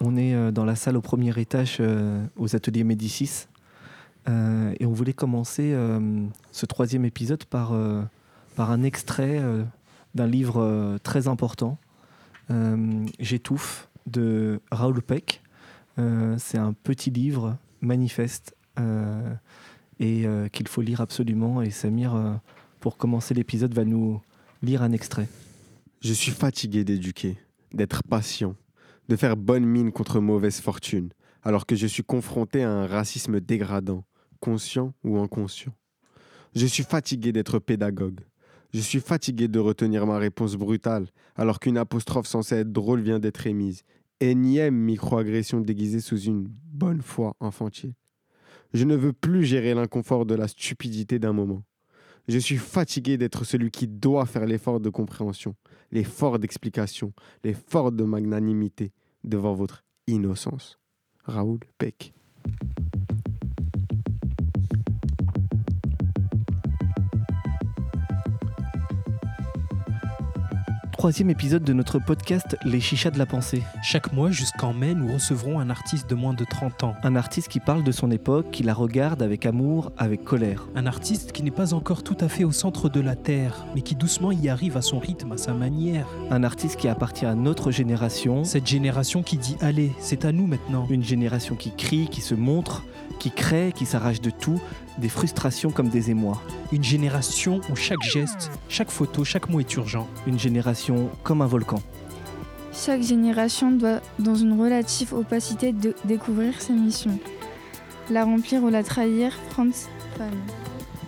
On est euh, dans la salle au premier étage euh, aux ateliers Médicis. Euh, et on voulait commencer ce troisième épisode par, un extrait d'un livre très important, J'étouffe, de Raoul Peck. C'est un petit livre manifeste et qu'il faut lire absolument. Et Samir, pour commencer l'épisode, va nous lire un extrait. Je suis fatigué d'éduquer, d'être patient, de faire bonne mine contre mauvaise fortune, alors que je suis confronté à un racisme dégradant, conscient ou inconscient. Je suis fatigué d'être pédagogue. Je suis fatigué de retenir ma réponse brutale, alors qu'une apostrophe censée être drôle vient d'être émise. Énième microagression déguisée sous une bonne foi infantile. Je ne veux plus gérer l'inconfort de la stupidité d'un moment. Je suis fatigué d'être celui qui doit faire l'effort de compréhension, l'effort d'explication, l'effort de magnanimité devant votre innocence. Raoul Peck. Troisième épisode de notre podcast Les Chichas de la pensée. Chaque mois jusqu'en mai, nous recevrons un artiste de moins de 30 ans. Un artiste qui parle de son époque, qui la regarde avec amour, avec colère. Un artiste qui n'est pas encore tout à fait au centre de la Terre, mais qui doucement y arrive à son rythme, à sa manière. Un artiste qui appartient à notre génération. Cette génération qui dit Allez, c'est à nous maintenant. Une génération qui crie, qui se montre, qui crée, qui s'arrache de tout, des frustrations comme des émois. Une génération où chaque geste, chaque photo, chaque mot est urgent. Une génération comme un volcan. Chaque génération doit, dans une relative opacité, de découvrir ses missions. La remplir ou la trahir, Franz Pan.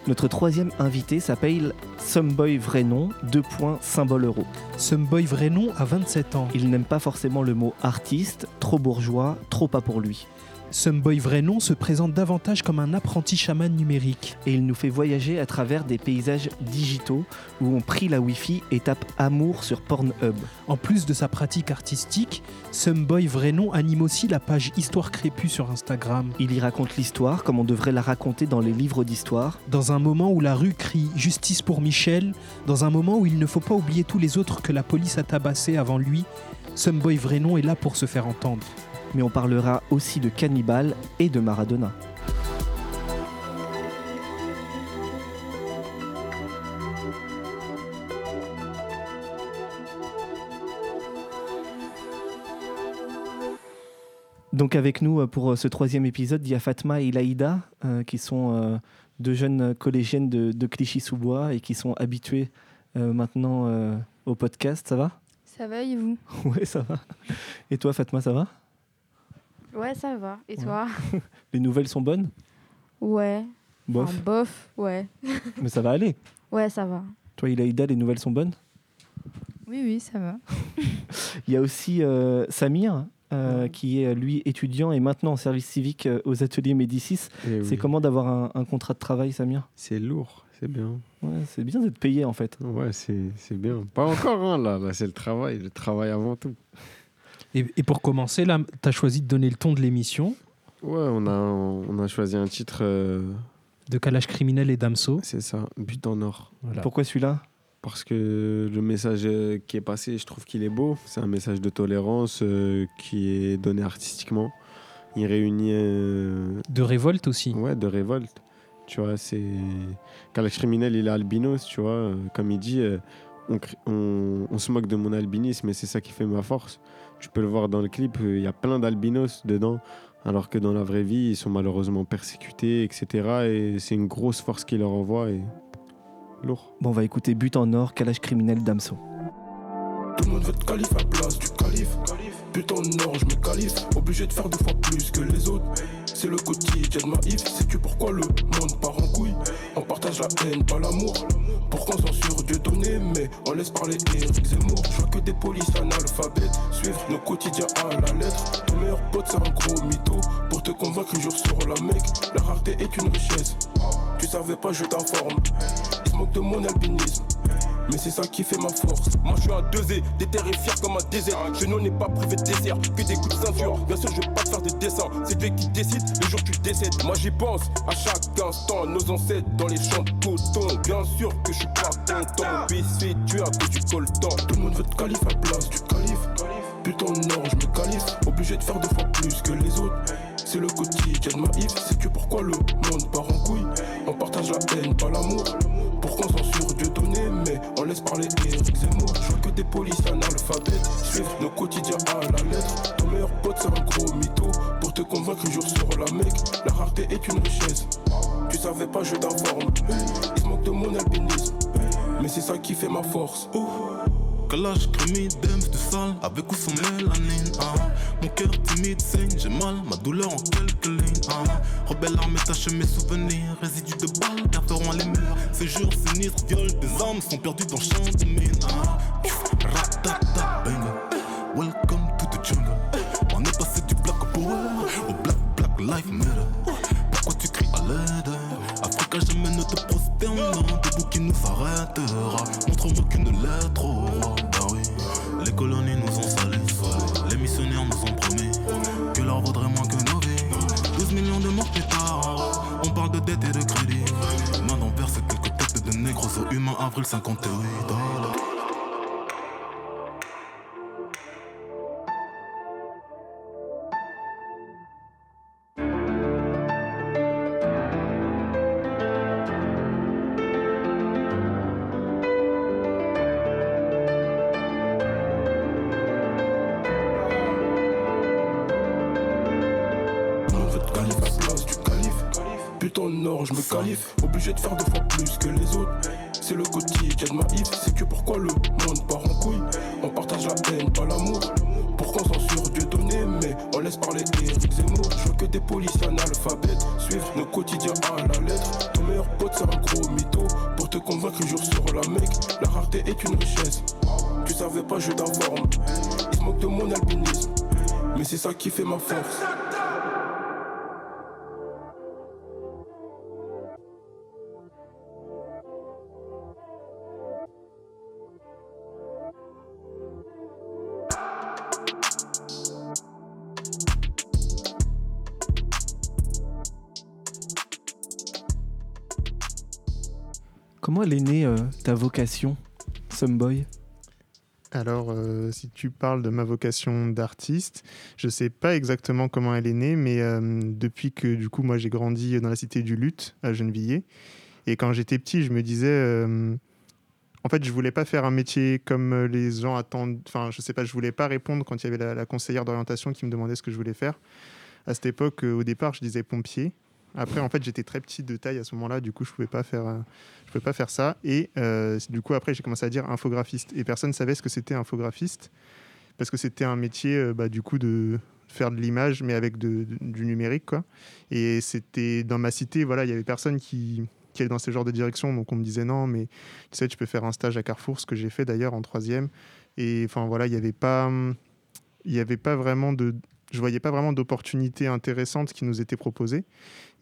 Notre troisième invité s'appelle Someboy Vrai Nom, deux points symbole euro. Someboy vrai nom a 27 ans. Il n'aime pas forcément le mot artiste, trop bourgeois, trop pas pour lui. Someboy vrai nom se présente davantage comme un apprenti chaman numérique. Et il nous fait voyager à travers des paysages digitaux où on prie la Wi-Fi et tape amour sur Pornhub. En plus de sa pratique artistique, Someboy vrai nom anime aussi la page Histoire crépue sur Instagram. Il y raconte l'histoire comme on devrait la raconter dans les livres d'histoire. Dans un moment où la rue crie justice pour Michel, dans un moment où il ne faut pas oublier tous les autres que la police a tabassés avant lui, Someboy vrai nom est là pour se faire entendre. Mais on parlera aussi de cannibales et de Maradona. Donc avec nous euh, pour euh, ce troisième épisode, il y a Fatma et Laïda, euh, qui sont euh, deux jeunes collégiennes de, de Clichy-sous-Bois et qui sont habituées euh, maintenant au podcast. Ça va? Ça va et vous? Ouais, ça va. Et toi, Fatma, ça va? Ouais, ça va. Et Ouais. toi? Les nouvelles sont bonnes? Ouais. Bof, Enfin, bof, ouais. mais ça va aller. Ouais, ça va. Toi, Ilaïda, les nouvelles sont bonnes? Oui, oui, ça va. Il y a aussi euh, Samir, euh, qui est lui étudiant et maintenant en service civique euh, aux ateliers Médicis. Eh C'est oui. comment d'avoir un, un contrat de travail, Samir? C'est lourd, c'est bien. ouais, C'est bien d'être payé en fait. Ouais, c'est c'est bien. Pas encore, hein, là. là c'est le travail. Le travail avant tout. Et, et pour commencer, là, tu as choisi de donner le ton de l'émission Ouais, on a, on a choisi un titre, euh, de Calage criminel et Damso. c'est ça, But en or. Voilà. Pourquoi celui-là? Parce que le message euh, qui est passé, je trouve qu'il est beau. C'est un message de tolérance euh, qui est donné artistiquement. Il réunit euh, De révolte aussi. ouais, de révolte. Tu vois, c'est. Kalash criminel, il est albinos, tu vois. Comme il dit, euh, on, on- on se moque de mon albinisme et c'est ça qui fait ma force. Tu peux le voir dans le clip, euh, il y a plein d'albinos dedans. Alors que dans la vraie vie, ils sont malheureusement persécutés, etc. Et c'est une grosse force qui leur envoie et. Lourd. Bon, on va écouter But en or, calage criminel d'Amso. Tout le monde veut être calife à place du calife. Putain non, je me. Obligé de faire deux fois plus que les autres. C'est le quotidien de ma. Sais-tu pourquoi le monde part en couille On partage la haine, pas l'amour. Pourquoi on censure Dieu donné, mais on laisse parler Eric Zemmour. Je vois que des polices analphabètes suivent nos quotidiens à la lettre. Ton meilleur pote, c'est un gros mytho. Pour te convaincre, jour sur la mec. La rareté est une richesse. Tu savais pas, je t'informe. Ils se moquent de mon albinisme. Mais c'est ça qui fait ma force. Moi je suis un 2 déterre et fier comme un désert. Je n'en ai pas privé de désert, que des coups de ceinture. Bien sûr, je vais pas te faire des dessins. C'est Dieu qui décide le jour tu décèdes. Moi j'y pense à chaque instant. Nos ancêtres dans les champs de coton. Bien sûr que je suis pas content. Biscuit, tu as que du coltan. Tout le monde veut te calife à place du calife. Putain, non, je me. Obligé obligé de faire deux fois plus que les autres. C'est le quotidien de ma if, c'est que pourquoi le monde part en couille. On partage la haine, pas l'amour. Pourquoi on censure Dieu donné, mais on laisse parler Eric Zemmour. Je vois que des policiers analphabètes suivent nos quotidiens à la lettre. Ton meilleur pote, c'est un gros mytho. Pour te convaincre, jour sur la mec. La rareté est une richesse. Tu savais pas, je t'informe. Il se moque de mon albinisme. Mais c'est ça qui fait ma force. Calage, crémie, dems, du sale, avec ou sans mélanine. Hein. Mon cœur timide saigne, j'ai mal, ma douleur en quelques lignes. Hein. Rebelle armée tache mes souvenirs, résidus de balles, garderont les murs. Ces jours sinistres, viol des âmes sont perdus dans champ de mine. Hein. Ratata, welcome to the jungle. On est passé du black power au black, black life matter. Africa jamais ne te prosterne Debout qui nous arrêtera. Montre-moi qu'une lettre au roi. Bah oui, les colonies nous ont salés. Les missionnaires nous ont promis Que l'or vaudrait moins que nos vies. 12 millions de morts plus tard. On parle de dette et de crédit. Main d'envers c'est quelques têtes de négros. Humains Avril 58 Obligé de faire deux fois plus que les autres. C'est le quotidien de ma if. C'est que pourquoi le monde part en couille. On partage la haine, pas l'amour. Pourquoi on censure Dieu donné, mais on laisse parler Eric Zemmour. Je veux que des policiers analphabètes suivent nos quotidiens à la lettre. Ton meilleur pote, c'est un gros mytho. Pour te convaincre, jour sur la mec. La rareté est une richesse. Tu savais pas, je t'informe. Ils se moquent de mon albinisme. Mais c'est ça qui fait ma force. Elle est née ta vocation, Someboy Alors, euh, si tu parles de ma vocation d'artiste, je sais pas exactement comment elle est née, mais euh, depuis que du coup, moi, j'ai grandi dans la cité du Lutte à Gennevilliers, et quand j'étais petit, je me disais, euh, en fait, je voulais pas faire un métier comme les gens attendent. Enfin, je sais pas, je voulais pas répondre quand il y avait la, conseillère d'orientation qui me demandait ce que je voulais faire. À cette époque, au départ, je disais pompier. Après, en fait, j'étais très petit de taille à ce moment-là, du coup, je pouvais pas euh, pouvais pas faire ça. Et euh, du coup, après, j'ai commencé à dire infographiste. Et personne savait ce que c'était infographiste, parce que c'était un métier, euh, bah, du coup, de faire de l'image, mais avec du numérique, quoi. Et c'était dans ma cité, voilà, il y avait personne qui qui dans ce genre de direction, donc on me disait non, mais tu sais, tu peux faire un stage à Carrefour, ce que j'ai fait d'ailleurs en troisième. Et enfin voilà, il y avait pas, il y avait pas vraiment de, je voyais pas vraiment d'opportunités intéressantes qui nous étaient proposées.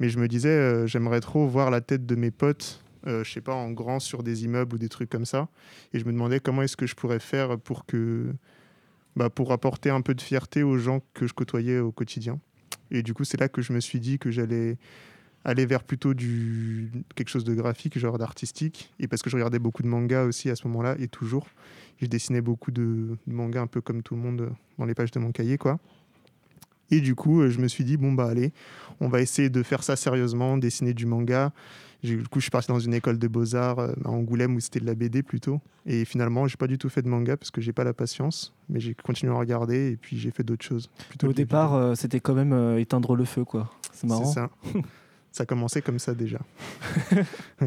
Mais je me disais, euh, j'aimerais trop voir la tête de mes potes, euh, je sais pas, en grand sur des immeubles ou des trucs comme ça. Et je me demandais comment est-ce que je pourrais faire pour que, bah, pour apporter un peu de fierté aux gens que je côtoyais au quotidien. Et du coup, c'est là que je me suis dit que j'allais aller vers plutôt quelque chose de graphique, genre d'artistique. Et parce que je regardais beaucoup de mangas aussi à ce moment-là, et toujours. Je dessinais beaucoup de, mangas un peu comme tout le monde dans les pages de mon cahier, quoi. Et du coup, euh, je me suis dit, bon, bah allez, on va essayer de faire ça sérieusement, dessiner du manga. Du coup, je suis parti dans une école de beaux-arts euh, à Angoulême où c'était de la BD plutôt. Et finalement, j'ai pas du tout fait de manga parce que j'ai pas la patience. Mais j'ai continué à regarder et puis j'ai fait d'autres choses. Au départ, euh, c'était quand même euh, éteindre le feu, quoi. C'est marrant. c'est ça. ça a commencé comme ça déjà.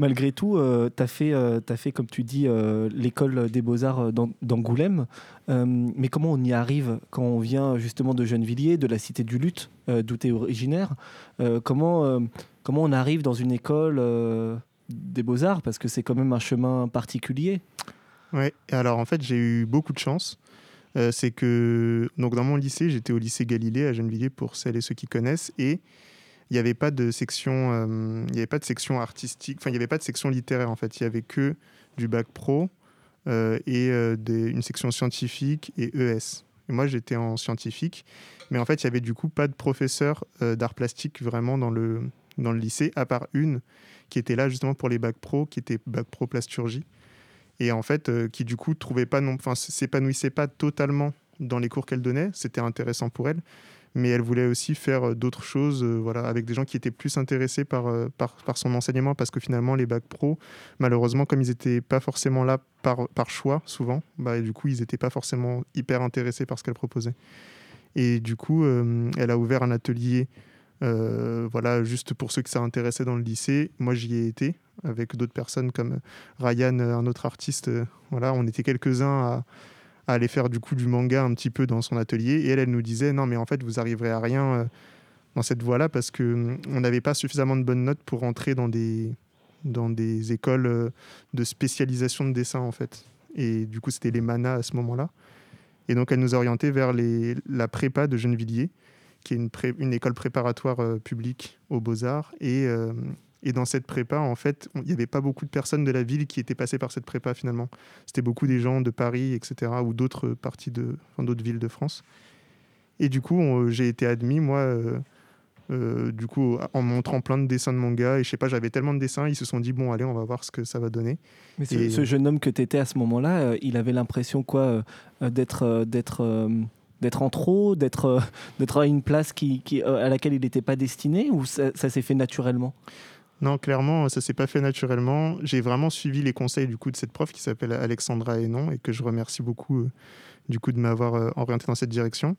Malgré tout, tu as, euh, fait, comme tu dis, euh, l'école des beaux-arts euh, d'An- d'Angoulême. Euh, mais comment on y arrive quand on vient justement de Gennevilliers, de la cité du Lutte, euh, d'où tu es originaire? Euh, comment, euh, comment on arrive dans une école euh, des beaux-arts? Parce que c'est quand même un chemin particulier. Et alors en fait, j'ai eu beaucoup de chance. Euh, c'est que donc dans mon lycée, j'étais au lycée Galilée à Gennevilliers pour celles et ceux qui connaissent, et il n'y avait pas de section, euh, il avait pas de section artistique, enfin il n'y avait pas de section littéraire en fait. Il y avait que du bac pro euh, et euh, une section scientifique et ES. Et moi, j'étais en scientifique, mais en fait, il y avait du coup pas de professeur euh, d'art plastique vraiment dans le dans le lycée, à part une qui était là justement pour les bacs pro, qui était bac pro plasturgie et en fait qui du coup trouvait pas non enfin s'épanouissait pas totalement dans les cours qu'elle donnait, c'était intéressant pour elle, mais elle voulait aussi faire euh, d'autres choses euh, voilà, avec des gens qui étaient plus intéressés par, euh, par, par son enseignement, parce que finalement, les bacs pro, malheureusement, comme ils n'étaient pas forcément là par, par choix, souvent, bah, du coup, ils n'étaient pas forcément hyper intéressés par ce qu'elle proposait. Et du coup, elle a ouvert un atelier, voilà, juste pour ceux que ça intéressait dans le lycée. Moi, j'y ai été avec d'autres personnes comme Ryan, un autre artiste. voilà, on était quelques-uns à, aller faire du coup du manga un petit peu dans son atelier. Et elle, elle nous disait non, mais en fait, vous arriverez à rien euh, dans cette voie-là parce que hum, on n'avait pas suffisamment de bonnes notes pour entrer dans des dans des écoles euh, de spécialisation de dessin en fait. Et du coup, c'était les manas à ce moment-là. Et donc, elle nous a orientés vers la prépa de Gennevilliers, qui est une, école préparatoire euh, publique aux Beaux-Arts. Et, et dans cette prépa, en fait, il n'y avait pas beaucoup de personnes de la ville qui étaient passées par cette prépa finalement. C'était beaucoup des gens de Paris, etc., ou d'autres parties de, enfin, d'autres villes de France. Et du coup, j'ai été admis, moi, euh, euh, du coup, en montrant plein de dessins de manga. Et je sais pas, j'avais tellement de dessins, ils se sont dit, bon, allez, on va voir ce que ça va donner. Mais ce, Et- ce jeune homme que tu étais à ce moment-là, euh, il avait l'impression quoi euh, euh, d'être euh, d'être euh, d'être en trop, d'être euh, d'être à une place qui, qui, euh, à laquelle il n'était pas destiné ou ça, ça s'est fait naturellement? Non, clairement, ça s'est pas fait naturellement. J'ai vraiment suivi les conseils du coup de cette prof qui s'appelle Alexandra Hénon et que je remercie beaucoup euh, du coup de m'avoir euh, orienté dans cette direction.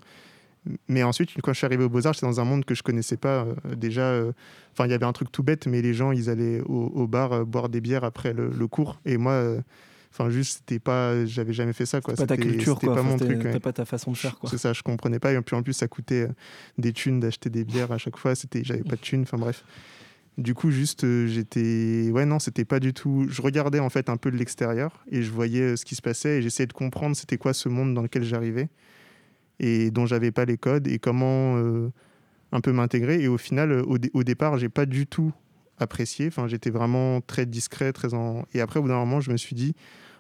Mais ensuite, quand je suis arrivé au Beaux-Arts, j'étais dans un monde que je connaissais pas. euh, déjà, enfin, il y avait un truc tout bête, mais les gens, ils allaient au, au bar boire des bières après le, le cours. Et moi, enfin, juste, c'était pas, j'avais jamais fait ça, quoi. Pas ta culture c'était quoi. pas mon c'était- truc. ouais. Pas ta façon de faire quoi. C'est ça, je comprenais pas. Et puis en plus, ça coûtait des thunes d'acheter des bières à chaque fois. C'était, j'avais pas de thunes. Enfin bref. Du coup, juste, euh, j'étais. Ouais, non, c'était pas du tout. Je regardais en fait un peu de l'extérieur et je voyais euh, ce qui se passait et j'essayais de comprendre c'était quoi ce monde dans lequel j'arrivais et dont j'avais pas les codes et comment euh, un peu m'intégrer. Et au final, au, dé- au départ, j'ai pas du tout apprécié. Enfin, j'étais vraiment très discret, très en. Et après, au bout d'un moment, je me suis dit,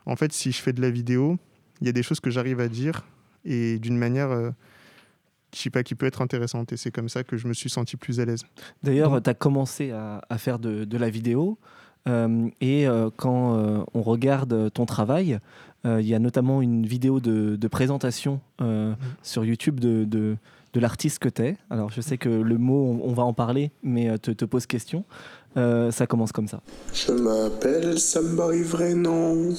en fait, si je fais de la vidéo, il y a des choses que j'arrive à dire et d'une manière, je sais pas, qui peut être intéressante. Et c'est comme ça que je me suis senti plus à l'aise. D'ailleurs, tu as commencé à, à faire de, de la vidéo. euh, et euh, quand euh, on regarde ton travail, euh, il y a notamment une vidéo de, de présentation euh, sur YouTube de, de, de l'artiste que tu es. Alors, je sais que le mot, on, on va en parler, mais euh, te, te pose question. Euh, ça commence comme ça. Je m'appelle Samboy Vrenon,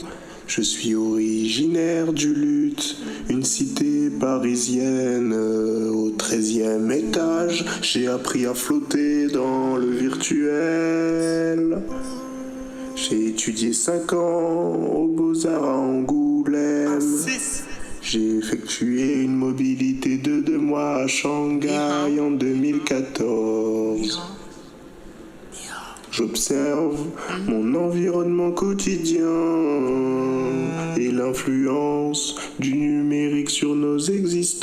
je suis originaire du Lutte, une cité parisienne euh, au 13e étage. J'ai appris à flotter dans le virtuel. J'ai étudié 5 ans aux Beaux-Arts à Angoulême. J'ai effectué une mobilité de deux mois à Shanghai en 2014. J'observe mon environnement quotidien et l'influence du numérique sur nos existences.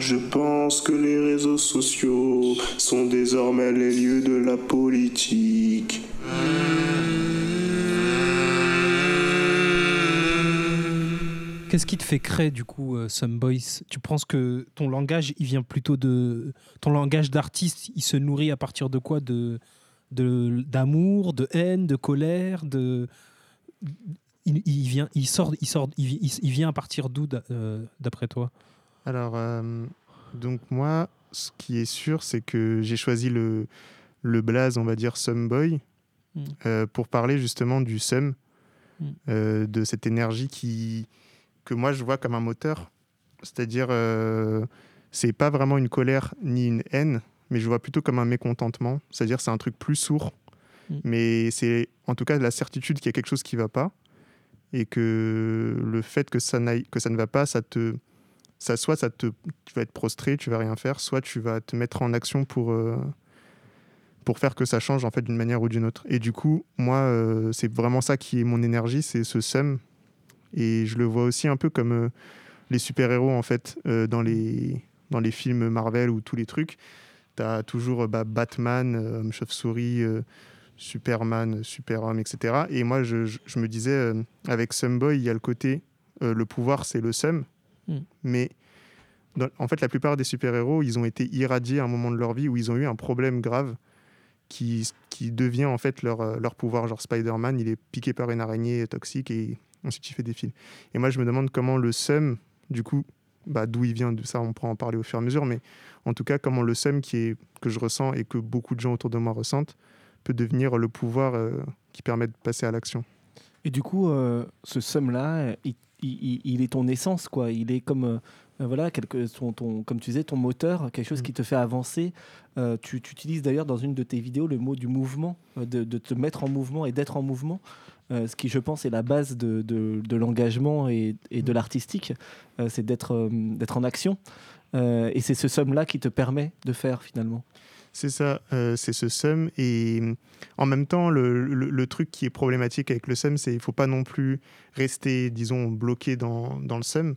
Je pense que les réseaux sociaux sont désormais les lieux de la politique. Qu'est-ce qui te fait créer du coup euh, Some Boys? Tu penses que ton langage, il vient plutôt de ton langage d'artiste, il se nourrit à partir de quoi? De d'amour, de, haine, de colère, de il, il vient, il sort, il sort, il, vi- il- il vient à partir d'où euh, d'après toi? Alors, euh, donc moi, ce qui est sûr, c'est que j'ai choisi le, le blaze, on va dire, Boy Mm. euh, pour parler justement du Sum, Mm. euh, de cette énergie qui, que moi je vois comme un moteur. C'est-à-dire, euh, c'est pas vraiment une colère ni une haine, mais je vois plutôt comme un mécontentement. C'est-à-dire, c'est un truc plus sourd, Mm. mais c'est en tout cas la certitude qu'il y a quelque chose qui va pas et que le fait que ça, n'aille- que ça ne va pas, ça te ça, soit ça te, tu vas être prostré, tu vas rien faire, soit tu vas te mettre en action pour, euh, pour faire que ça change en fait d'une manière ou d'une autre. Et du coup, moi, euh, c'est vraiment ça qui est mon énergie, c'est ce seum. Et je le vois aussi un peu comme euh, les super-héros en fait euh, dans, les, dans les films Marvel ou tous les trucs. Tu as toujours bah, Batman, euh, Homme Chauve-souris, Superman, Super-Homme, etc. Et moi, je, je- je me disais, avec Boy, il y a le côté, le pouvoir, c'est le seum. Mm. Mais dans- en fait, la plupart des super-héros, ils ont été irradiés à un moment de leur vie où ils ont eu un problème grave qui, qui devient en fait leur, leur pouvoir. Genre Spider-Man, il est piqué par une araignée toxique et ensuite tu fais des fils. Et moi, je me demande comment le seum, du coup, bah, d'où il vient, de ça, on pourra en parler au fur et à mesure, mais en tout cas, comment le seum qui est, que je ressens et que beaucoup de gens autour de moi ressentent peut devenir le pouvoir euh, qui permet de passer à l'action. Et du coup, euh, ce seum-là, il, il- il est ton essence, quoi. Il est comme, euh, voilà, quelque, ton, ton- comme tu disais, ton moteur, quelque chose Mm. qui te fait avancer. Euh, tu, tu utilises d'ailleurs dans une de tes vidéos le mot du mouvement, de, de te mettre en mouvement et d'être en mouvement. Euh, ce qui, je pense, est la base de, de- de l'engagement et, et de l'artistique, euh, c'est d'être euh, d'être en action. Et c'est ce somme-là qui te permet de faire finalement. C'est ça, euh, c'est ce SEM. Et en même temps, le, le- le truc qui est problématique avec le SEM, c'est qu'il ne faut pas non plus rester, disons, bloqué dans, dans le SEM.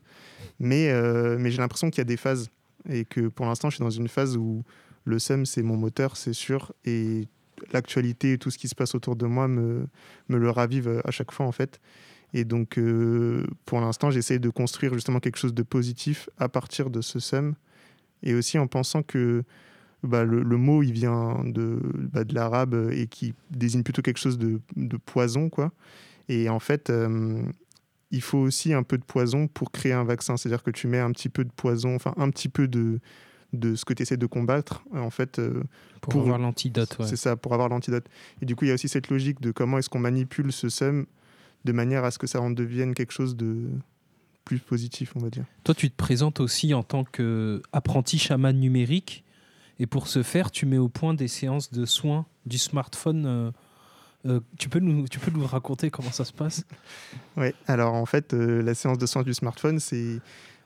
Mais, euh, mais j'ai l'impression qu'il y a des phases. Et que pour l'instant, je suis dans une phase où le SEM, c'est mon moteur, c'est sûr. Et l'actualité et tout ce qui se passe autour de moi me, me le ravive à chaque fois, en fait. Et donc, euh, pour l'instant, j'essaie de construire justement quelque chose de positif à partir de ce SEM. Et aussi en pensant que bah, le, mot il vient de, bah, de l'arabe et qui désigne plutôt quelque chose de, de poison quoi et en fait euh, il faut aussi un peu de poison pour créer un vaccin c'est à dire que tu mets un petit peu de poison enfin un petit peu de de ce que tu essaies de combattre en fait euh, Pour, Pour- avoir l'antidote, ouais. c'est ça pour avoir l'antidote et du coup il y a aussi cette logique de comment est-ce qu'on manipule ce seum de manière à ce que ça en devienne quelque chose de plus positif on va dire Toi, tu te présentes aussi en tant qu'apprenti chaman numérique. Et pour ce faire, tu mets au point des séances de soins du smartphone. euh, euh, tu, peux nous, tu peux nous raconter comment ça se passe? Oui, alors en fait, euh, la séance de soins du smartphone, c'est.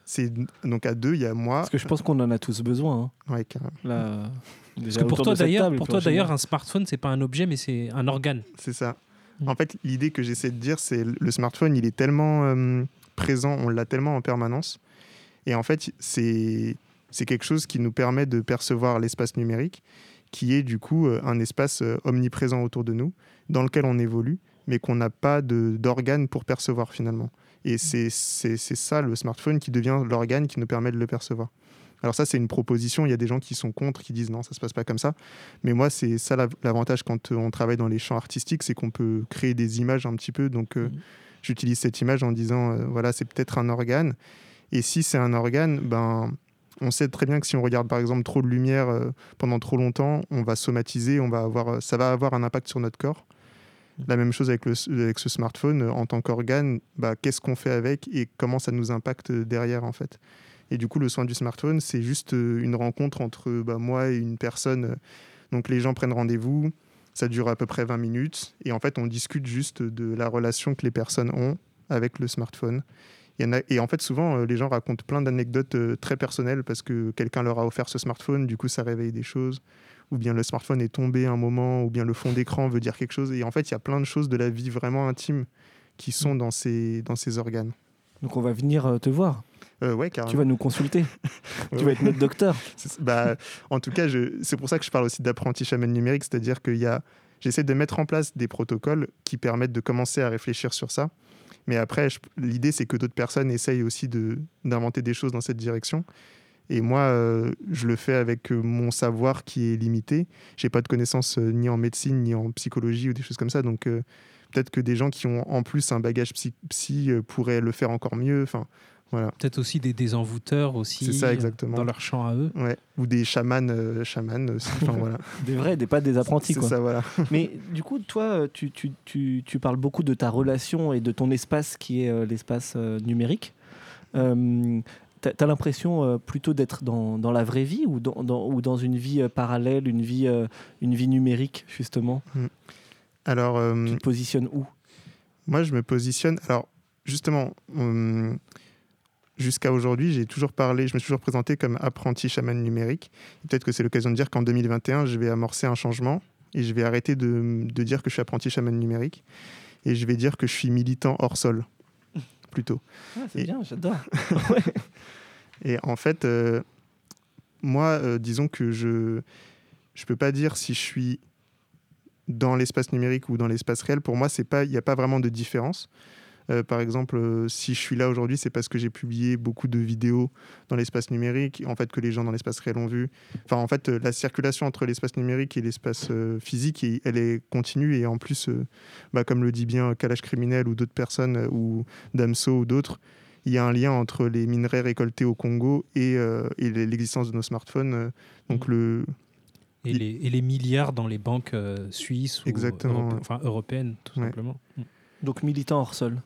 C'est donc à deux, il y a moi. Parce que je pense qu'on en a tous besoin. hein. Ouais, carrément. Là, Parce que pour toi, d'ailleurs, pour toi d'ailleurs, un smartphone, c'est pas un objet, mais c'est un organe. c'est ça. Mm. En fait, l'idée que j'essaie de dire, c'est le smartphone, il est tellement euh, présent, on l'a tellement en permanence. Et en fait, c'est c'est quelque chose qui nous permet de percevoir l'espace numérique, qui est du coup euh, un espace euh, omniprésent autour de nous, dans lequel on évolue, mais qu'on n'a pas d'organe pour percevoir finalement. Et c'est c'est- ça le smartphone qui devient l'organe qui nous permet de le percevoir. Alors ça, c'est une proposition. Il y a des gens qui sont contre, qui disent non, ça se passe pas comme ça. Mais moi, c'est ça l'av- l'avantage quand euh, on travaille dans les champs artistiques, c'est qu'on peut créer des images un petit peu. Donc, euh, Mhm. j'utilise cette image en disant, euh, voilà, c'est peut-être un organe. Et si c'est un organe, ben, on sait très bien que si on regarde par exemple trop de lumière euh, pendant trop longtemps, on va somatiser, on va avoir, ça va avoir un impact sur notre corps. La même chose avec, ce smartphone, euh, en tant qu'organe, bah, qu'est-ce qu'on fait avec et comment ça nous impacte derrière en fait? Et du coup, le soin du smartphone, c'est juste euh, une rencontre entre bah, moi et une personne. euh, Donc les gens prennent rendez-vous, ça dure à peu près 20 minutes, et en fait, on discute juste de la relation que les personnes ont avec le smartphone. Et en fait, souvent, euh, les gens racontent plein d'anecdotes euh, très personnelles parce que quelqu'un leur a offert ce smartphone, du coup, ça réveille des choses. Ou bien le smartphone est tombé un moment, ou bien le fond d'écran veut dire quelque chose. Et en fait, il y a plein de choses de la vie vraiment intime qui sont dans ces, dans ces organes. Donc on va venir euh, te voir. Euh, ouais. Tu vas nous consulter. Ouais, tu vas être notre docteur. Bah, en tout cas, c'est pour ça que je parle aussi d'apprenti chaman numérique, c'est-à-dire y a, j'essaie de mettre en place des protocoles qui permettent de commencer à réfléchir sur ça. Mais après, l'idée, c'est que d'autres personnes essayent aussi de, d'inventer des choses dans cette direction. Et moi, euh, je le fais avec euh, mon savoir qui est limité. J'ai pas de connaissances euh, ni en médecine, ni en psychologie ou des choses comme ça. Donc, euh, peut-être que des gens qui ont en plus un bagage psy, psy, euh, pourraient le faire encore mieux. Enfin, voilà. Peut-être aussi des désenvoûteurs aussi. C'est ça, exactement. Dans leur champ à eux. Ouais. Ou des chamans, euh, chamans aussi. Enfin, voilà. Des vrais, des pas des apprentis. C'est Quoi. ça, voilà. Mais du coup, toi, tu, tu, tu, tu parles beaucoup de ta relation et de ton espace qui est euh, l'espace euh, numérique. Euh, as, l'impression euh, plutôt d'être dans, dans la vraie vie ou dans, dans- ou dans une vie euh, parallèle, une vie, euh, une vie numérique, justement? Alors, euh, Tu te positionnes où? moi, je me positionne. Alors, justement, hum, jusqu'à aujourd'hui, j'ai toujours parlé, je me suis toujours présenté comme apprenti chaman numérique. Peut-être que c'est l'occasion de dire qu'en 2021, je vais amorcer un changement et je vais arrêter de, de dire que je suis apprenti chaman numérique et je vais dire que je suis militant hors sol, plutôt. C'est Et- bien, j'adore. Et en fait, euh, moi, euh, disons que je je peux pas dire si je suis dans l'espace numérique ou dans l'espace réel. Pour moi, c'est pas il n'y a pas vraiment de différence. Euh, par exemple, euh, si je suis là aujourd'hui, c'est parce que j'ai publié beaucoup de vidéos dans l'espace numérique, en fait que les gens dans l'espace réel ont vu. Enfin, en fait, euh, la circulation entre l'espace numérique et l'espace euh, physique, et- elle est continue et en plus, euh, bah, comme le dit bien Kalash Criminel ou d'autres personnes ou Damso ou d'autres, il y a un lien entre les minerais récoltés au Congo et, euh, et l'existence de nos smartphones. euh, donc le, Et les, et les milliards dans les banques euh, suisses ou Exactement, europé- ouais. enfin, européennes, tout Ouais. simplement. Mm. Donc militant hors sol.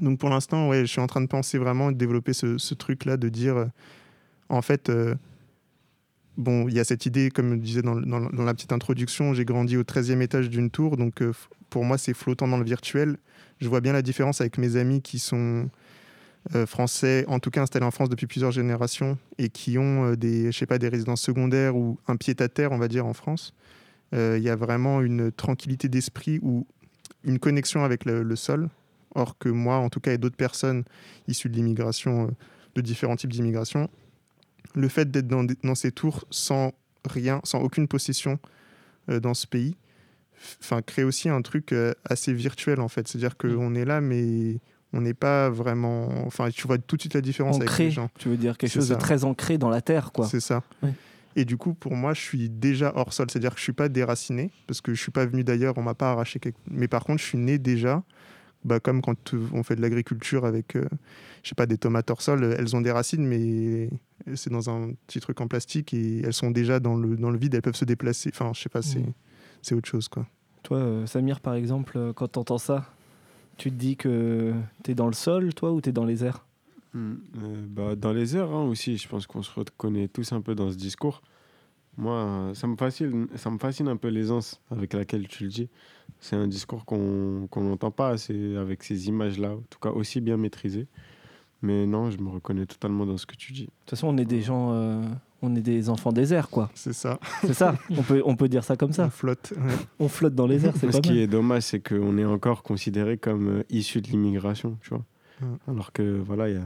Donc pour l'instant, ouais, je suis en train de penser vraiment de développer ce, truc-là, de dire, euh, en fait, euh, bon, il y a cette idée, comme je disais dans, la petite introduction, j'ai grandi au 13e étage d'une tour, donc euh, pour moi c'est flottant dans le virtuel. Je vois bien la différence avec mes amis qui sont français, en tout cas installés en France depuis plusieurs générations, et qui ont des, je sais pas, des résidences secondaires ou un pied-à-terre, on va dire, en France. Il y a vraiment une tranquillité d'esprit ou une connexion avec le sol, Or que moi, en tout cas, et d'autres personnes issues de l'immigration, euh, de différents types d'immigration, le fait d'être dans, ces tours sans rien, sans aucune possession euh, dans ce pays, enfin, crée aussi un truc euh, assez virtuel en fait. C'est-à-dire qu'on est là, mais on n'est pas vraiment. Enfin, tu vois tout de suite la différence avec les gens. tu veux dire quelque chose ça. de très ancré dans la terre, quoi. C'est ça. Et du coup, pour moi, je suis déjà hors sol. C'est-à-dire que je suis pas déraciné, parce que je suis pas venu d'ailleurs, on m'a pas arraché quelque... Mais par contre, je suis né déjà, bah, comme quand on fait de l'agriculture avec, euh, je sais pas, des tomates hors sol, elles ont des racines, mais c'est dans un petit truc en plastique et elles sont déjà dans le, dans le vide, elles peuvent se déplacer. Enfin, je sais pas, c'est Mhm. c'est autre chose, quoi. Toi, euh, Samir, par exemple, euh, quand tu entends ça, tu te dis que tu es dans le sol, toi, ou tu es dans les airs? Euh, bah, dans les airs hein, aussi, je pense qu'on se reconnaît tous un peu dans ce discours. Moi, euh, ça me fascine, ça me fascine un peu l'aisance avec laquelle tu le dis. C'est un discours qu'on qu'on n'entend pas assez avec ces images-là, en tout cas aussi bien maîtrisées. Mais non, je me reconnais totalement dans ce que tu dis. De toute façon, on est des gens, euh, on est des enfants des airs, quoi. C'est ça. C'est ça, on peut, on peut dire ça comme On ça. flotte. ouais. On flotte dans les airs, c'est pas ce qui est dommage, c'est qu'on est encore considéré comme euh, issu de l'immigration, tu vois. Alors que voilà, il y a,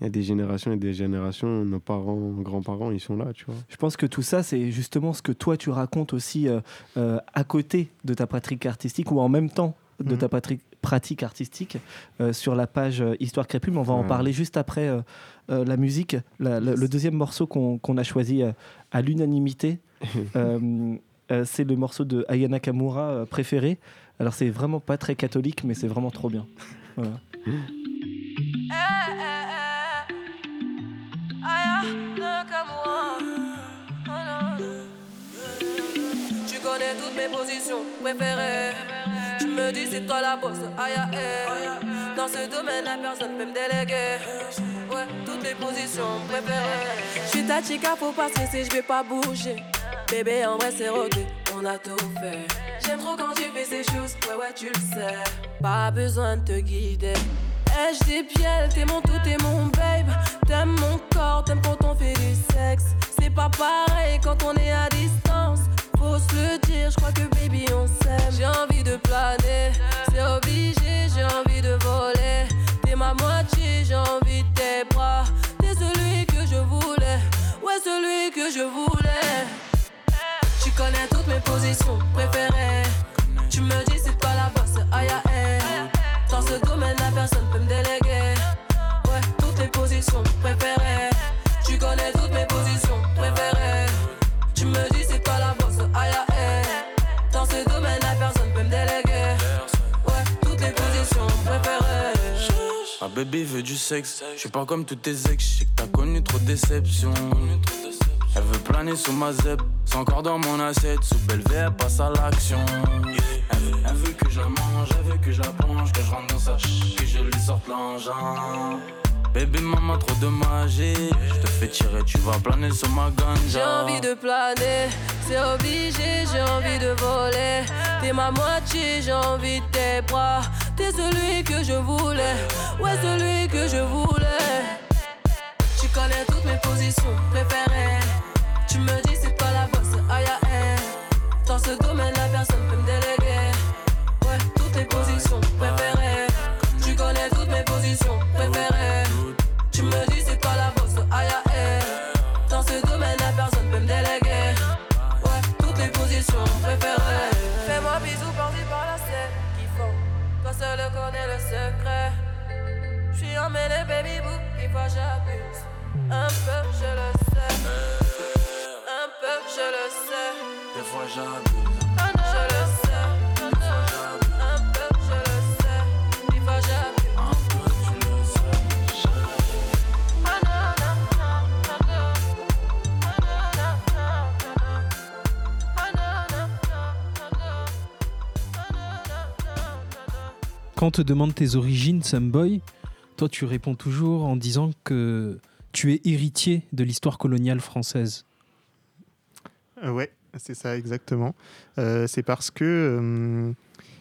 il y a des générations et des générations, nos parents, grands-parents, ils sont là, tu vois. Je pense que tout ça, c'est justement ce que toi, tu racontes aussi euh, euh, à côté de ta pratique artistique ou en même temps de Mhm. ta pratique, pratique artistique euh, sur la page euh, Histoire Crépue. Mais on va en Ouais. parler juste après euh, euh, la musique. La- le, le deuxième morceau qu'on a choisi euh, à l'unanimité, euh, euh, c'est le morceau de Aya Nakamura euh, préféré. Alors, c'est vraiment pas très catholique, mais c'est vraiment trop bien. Voilà. Tu connais toutes mes positions préférées. Tu me dis c'est toi la bosse, aïe aïe. Dans ce domaine, la personne peut me déléguer. Ouais, toutes les positions préférées. Je suis ta chica, faut pas stresser, je vais pas bouger. Bébé, en vrai, c'est rodé, on a tout fait. J'aime trop quand tu fais ces choses, ouais, ouais, tu le sais. Pas besoin de te guider. Ai-je des t'es mon tout, t'es mon babe. T'aimes mon corps, t'aimes quand on fait du sexe. C'est pas pareil quand on est à distance. Faut se le dire, je crois que baby on s'aime. J'ai envie de planer, c'est obligé, j'ai envie de voler. T'es ma moitié, j'ai envie de tes bras. T'es celui que je voulais, ouais, celui que je voulais. Tu connais toutes mes positions préférées. Tu me dis c'est toi la bosse, aïe aïe. Ce domaine, la personne peut me déléguer. Ouais, toutes les positions préférées. Tu connais toutes mes positions préférées. Tu me dis c'est toi la bosse, aïe. Dans ce domaine, la personne peut me déléguer. Ouais, toutes les positions préférées. Ma bébé veut du sexe. Je suis pas comme tous tes ex. Je sais que t'as connu trop de déceptions. Elle veut planer sous ma zeb. C'est encore dans mon assiette. Sous belle elle passe à l'action. Que je la mange. Elle que je la penche. Que je rentre dans sa ch- Que je lui sorte l'engin. Bébé, maman, trop de. Je te fais tirer, tu vas planer sur ma ganja. J'ai envie de planer, c'est obligé, j'ai envie de voler. T'es ma moitié, j'ai envie de tes bras. T'es celui que je voulais, ouais, celui que je voulais. Tu connais toutes mes positions préférées. Tu me dis c'est toi la bosse, aïe aïe. Dans ce domaine, la personne peut me déléguer. Positions préférées. Tu connais toutes mes positions préférées. Tu me dis c'est toi la bosse, aïe aïe. Dans ce domaine, la personne peut me déléguer. Ouais, toutes les positions préférées. Fais-moi bisous par-ci par-là, c'est kiffant. Toi seul connais le secret. Mais les baby boo, des fois j'abuse. Un peu, je le sais. Un peu, je le sais. Des fois j'abuse. Quand on te demande tes origines, Samboy, toi tu réponds toujours en disant que tu es héritier de l'histoire coloniale française. Euh, ouais, c'est ça exactement. Euh, c'est parce que euh,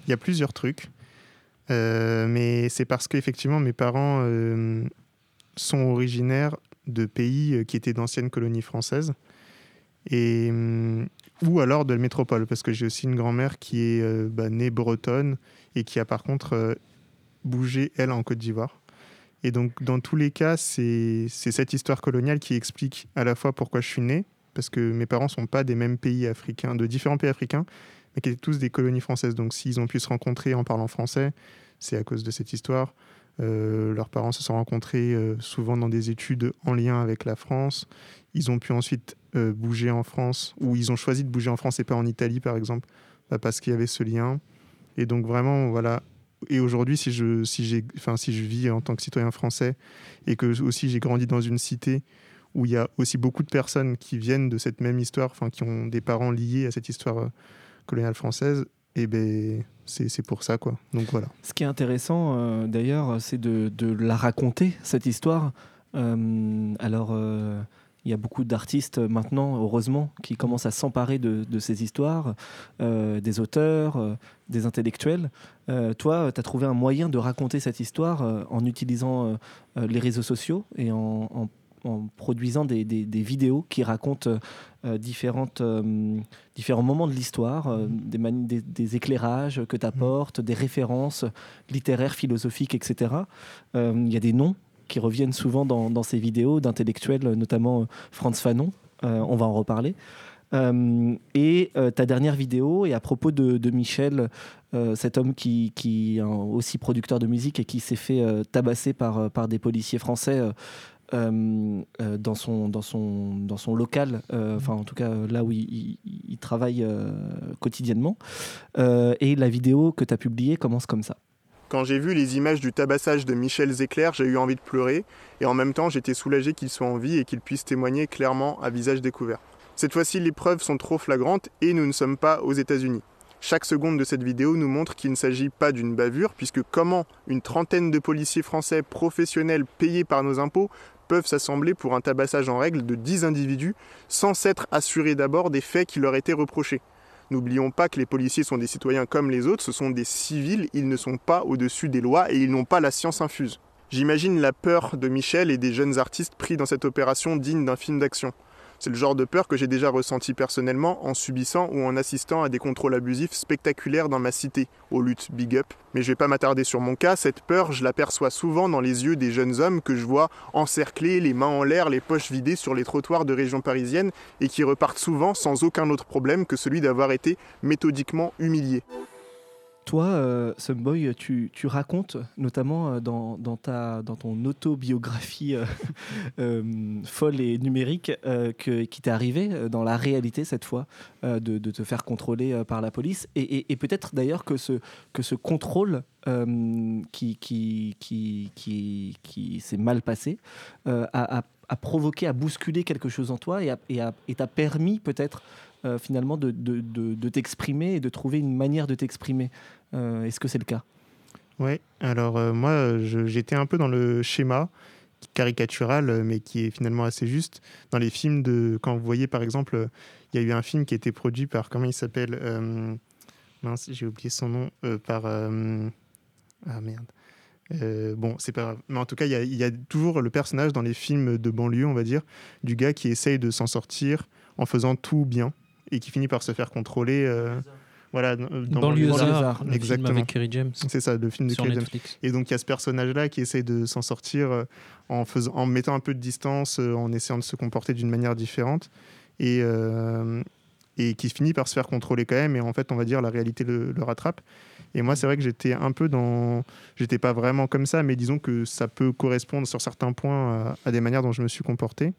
il y a plusieurs trucs, Euh, mais c'est parce qu'effectivement mes parents euh, sont originaires de pays euh, qui étaient d'anciennes colonies françaises et hum, ou alors de la métropole parce que j'ai aussi une grand-mère qui est euh, bah, née bretonne et qui a par contre euh, bougé elle en Côte d'Ivoire. Et donc dans tous les cas, c'est cette histoire coloniale qui explique à la fois pourquoi je suis né, parce que mes parents sont pas des mêmes pays africains, de différents pays africains, mais qui étaient tous des colonies françaises. Donc s'ils ont pu se rencontrer en parlant français, c'est à cause de cette histoire. Euh, leurs parents se sont rencontrés souvent dans des études en lien avec la France. Ils ont pu ensuite euh, bouger en France, ou ils ont choisi de bouger en France et pas en Italie, par exemple, bah, parce qu'il y avait ce lien. Et donc vraiment, voilà. Et aujourd'hui, si je, si, enfin, si je vis en tant que citoyen français et que aussi j'ai grandi dans une cité où il y a aussi beaucoup de personnes qui viennent de cette même histoire, qui ont des parents liés à cette histoire euh, coloniale française, et ben c'est, pour ça, quoi. Donc voilà. Ce qui est intéressant euh, d'ailleurs, c'est de, la raconter, cette histoire. Alors, il y a beaucoup d'artistes euh, maintenant, heureusement, qui commencent à s'emparer de, de ces histoires, euh, des auteurs, euh, des intellectuels. Euh, toi, tu as trouvé un moyen de raconter cette histoire en utilisant les réseaux sociaux et en, en- en produisant des, des- des vidéos qui racontent différentes, différents moments de l'histoire, euh, des, des- des éclairages que tu apportes, des références littéraires, philosophiques, etc. Il y a des noms qui reviennent souvent dans, ces vidéos d'intellectuels, notamment euh, Franz Fanon. Euh, on va en reparler. Euh, et ta dernière vidéo est à propos de, Michel, cet homme qui, est aussi producteur de musique et qui s'est fait tabasser par, des policiers français dans, son, local, enfin en tout cas là où il, il- il travaille quotidiennement. Et la vidéo que tu as publiée commence comme ça. Quand j'ai vu les images du tabassage de Michel Zecler, j'ai eu envie de pleurer, et en même temps j'étais soulagé qu'il soit en vie et qu'il puisse témoigner clairement à visage découvert. Cette fois-ci, les preuves sont trop flagrantes et nous ne sommes pas aux États-Unis. Chaque seconde de cette vidéo nous montre qu'il ne s'agit pas d'une bavure, puisque comment une trentaine de policiers français professionnels payés par nos impôts peuvent s'assembler pour un tabassage en règle de 10 individus sans s'être assurés d'abord des faits qui leur étaient reprochés. N'oublions pas que les policiers sont des citoyens comme les autres, ce sont des civils, ils ne sont pas au-dessus des lois et ils n'ont pas la science infuse. J'imagine la peur de Michel et des jeunes artistes pris dans cette opération digne d'un film d'action. C'est le genre de peur que j'ai déjà ressenti personnellement en subissant ou en assistant à des contrôles abusifs spectaculaires dans ma cité, aux luttes Big Up. Mais je vais pas m'attarder sur mon cas, cette peur, je l'aperçois souvent dans les yeux des jeunes hommes que je vois encerclés, les mains en l'air, les poches vidées sur les trottoirs de régions parisiennes et qui repartent souvent sans aucun autre problème que celui d'avoir été méthodiquement humiliés. Toi, euh, Sunboy, tu, racontes, notamment euh, dans, ta, ton autobiographie euh, euh, folle et numérique, que, qui t'est arrivé dans la réalité cette fois, de, te faire contrôler par la police. Et, peut-être d'ailleurs que ce, contrôle qui, qui, qui, qui, qui s'est mal passé a, provoqué, a bousculé quelque chose en toi et a- et t'a permis peut-être euh, finalement de, de- de- t'exprimer et de trouver une manière de t'exprimer. Euh, Est-ce que c'est le cas? Ouais, alors euh, moi j'étais un peu dans le schéma caricatural, euh, mais qui est finalement assez juste. Dans les films de. Quand vous voyez par exemple, il y a eu un film qui a été produit par. Comment il s'appelle Mince, j'ai oublié son nom. par. Ah merde. Bon, c'est pas grave. Mais en tout cas, il y a toujours le personnage dans les films de banlieue, on va dire, du gars qui essaye de s'en sortir en faisant tout bien et qui finit par se faire contrôler. euh, voilà, dans- dans Banlieusard, le film exactement. avec Kerry James. C'est ça, le film de Kerry James. Et donc il y a ce personnage-là qui essaye de s'en sortir euh, en, faisant, en mettant un peu de distance, euh, en essayant de se comporter d'une manière différente. Et, euh, et qui finit par se faire contrôler quand même. Et en fait, on va dire la réalité le, le rattrape. Et moi, c'est vrai que j'étais un peu dans. J'étais pas vraiment comme ça, mais disons que ça peut correspondre sur certains points à, à des manières dont je me suis comporté.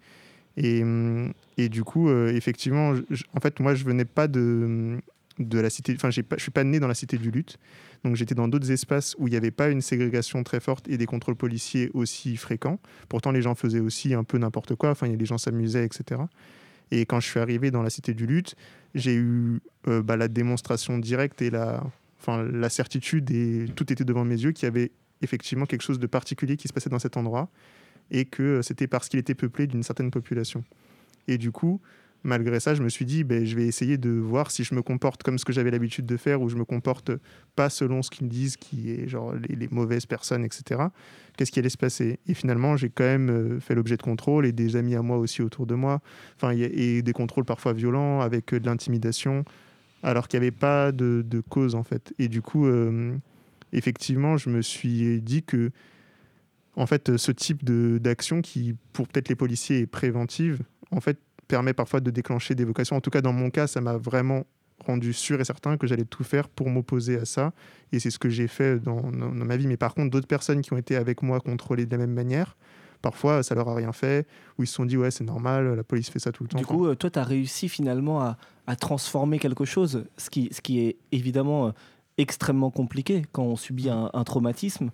Et, hum, et du coup, euh, effectivement, en fait, moi, je venais pas de, de la cité. Enfin, je suis pas né dans la cité du lutte. Donc, j'étais dans d'autres espaces où il n'y avait pas une ségrégation très forte et des contrôles policiers aussi fréquents. Pourtant, les gens faisaient aussi un peu n'importe quoi. Enfin, les gens s'amusaient, etc. Et quand je suis arrivé dans la cité du lutte, j'ai eu euh, bah, la démonstration directe et la, enfin, la certitude, et tout était devant mes yeux, qu'il y avait effectivement quelque chose de particulier qui se passait dans cet endroit et que euh, c'était parce qu'il était peuplé d'une certaine population. Et du coup, malgré ça, je me suis dit, ben, je vais essayer de voir si je me comporte comme ce que j'avais l'habitude de faire ou je me comporte pas selon ce qu'ils me disent, qui est genre les, mauvaises personnes, etc. Qu'est-ce qui allait se passer? Et finalement, j'ai quand même euh, fait l'objet de contrôles et des amis à moi aussi autour de moi, enfin, et des contrôles parfois violents avec euh, de l'intimidation, alors qu'il n'y avait pas de, cause en fait. Et du coup, effectivement, je me suis dit que en fait, euh, ce type d'action qui, pour peut-être les policiers, est préventive, en fait, permet parfois de déclencher des vocations. En tout cas, dans mon cas, ça m'a vraiment rendu sûr et certain que j'allais tout faire pour m'opposer à ça. Et c'est ce que j'ai fait dans, dans- dans ma vie. Mais par contre, d'autres personnes qui ont été avec moi contrôlées de la même manière, parfois, ça leur a rien fait, ou ils se sont dit, ouais, c'est normal, la police fait ça tout le temps. Du coup, euh, toi, tu as réussi finalement à, à transformer quelque chose, ce qui, ce qui est évidemment euh, extrêmement compliqué quand on subit un, un traumatisme.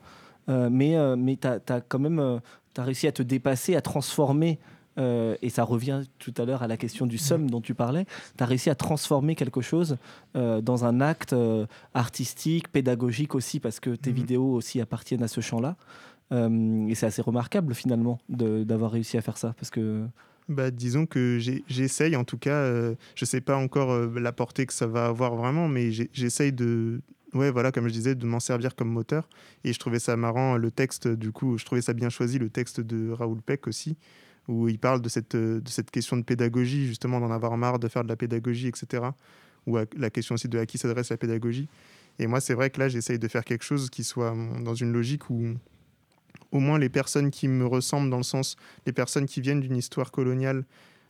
Euh, mais euh, mais tu as, quand même euh, t'as réussi à te dépasser, à transformer. euh, et ça revient tout à l'heure à la question du somme dont tu parlais. Tu as réussi à transformer quelque chose euh, dans un acte euh, artistique, pédagogique aussi, parce que tes Mhm. vidéos aussi appartiennent à ce champ-là. Et c'est assez remarquable finalement d'avoir réussi à faire ça. Parce que Bah, disons que j'essaye, en tout cas, je sais pas encore la portée que ça va avoir vraiment, mais j'essaye de, ouais, voilà, comme je disais, de m'en servir comme moteur. Et je trouvais ça marrant, le texte, du coup, je trouvais ça bien choisi, le texte de Raoul Peck aussi, où il parle de cette, question de pédagogie, justement, d'en avoir marre de faire de la pédagogie, etc. Ou la question aussi de à qui s'adresse la pédagogie. Et moi, c'est vrai que là, j'essaye de faire quelque chose qui soit hum, dans une logique où au moins les personnes qui me ressemblent dans le sens les personnes qui viennent d'une histoire coloniale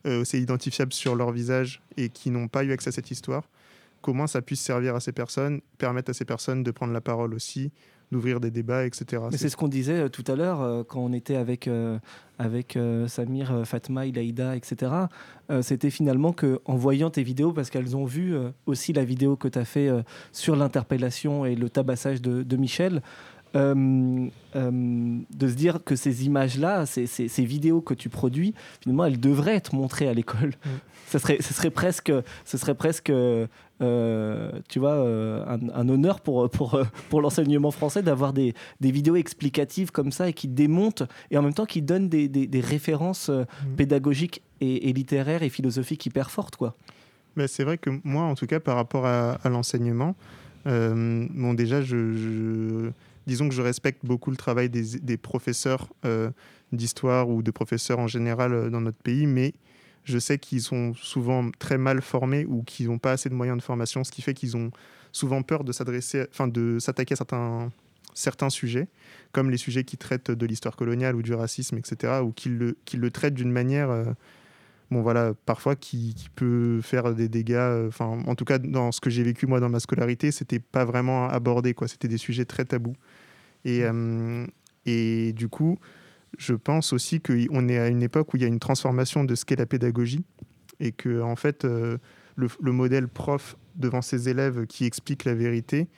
euh, c'est identifiable sur leur visage et qui n'ont pas eu accès à cette histoire comment ça puisse servir à ces personnes permettre à ces personnes de prendre la parole aussi d'ouvrir des débats etc Mais c'est ce qu'on disait euh, tout à l'heure euh, quand on était avec, euh, avec euh, Samir, Fatma, Ilaïda, etc. C'était finalement que en voyant tes vidéos, parce qu'elles ont vu aussi la vidéo que tu as fait sur l'interpellation et le tabassage de, de Michel, euh, euh, de se dire que ces images-là, ces, ces- ces vidéos que tu produis, finalement, elles devraient être montrées à l'école. Ça serait, ce serait presque, ce serait presque euh, tu vois, un, un honneur pour, pour, pour l'enseignement français d'avoir des, des vidéos explicatives comme ça et qui démontent et en même temps qui donnent des, des- des références Mhm. pédagogiques et, et littéraires et philosophiques hyper fortes. Quoi. Ben, c'est vrai que moi, en tout cas, par rapport à, à l'enseignement, euh, bon, déjà, je, je- disons que je respecte beaucoup le travail des, professeurs euh, d'histoire ou de professeurs en général euh, dans notre pays, mais je sais qu'ils sont souvent très mal formés ou qu'ils n'ont pas assez de moyens de formation, ce qui fait qu'ils ont souvent peur de s'adresser, enfin, de s'attaquer à certains, certains sujets, comme les sujets qui traitent de l'histoire coloniale ou du racisme, etc., ou qu'ils le, qu'ils le traitent d'une manière euh, bon voilà, parfois qui, peut faire des dégâts. Enfin, en tout cas, dans ce que j'ai vécu moi dans ma scolarité, c'était pas vraiment abordé, quoi. C'était des sujets très tabous. Et, euh, et du coup, je pense aussi qu'on est à une époque où il y a une transformation de ce qu'est la pédagogie et que en fait, euh, le, le modèle prof devant ses élèves qui explique la vérité.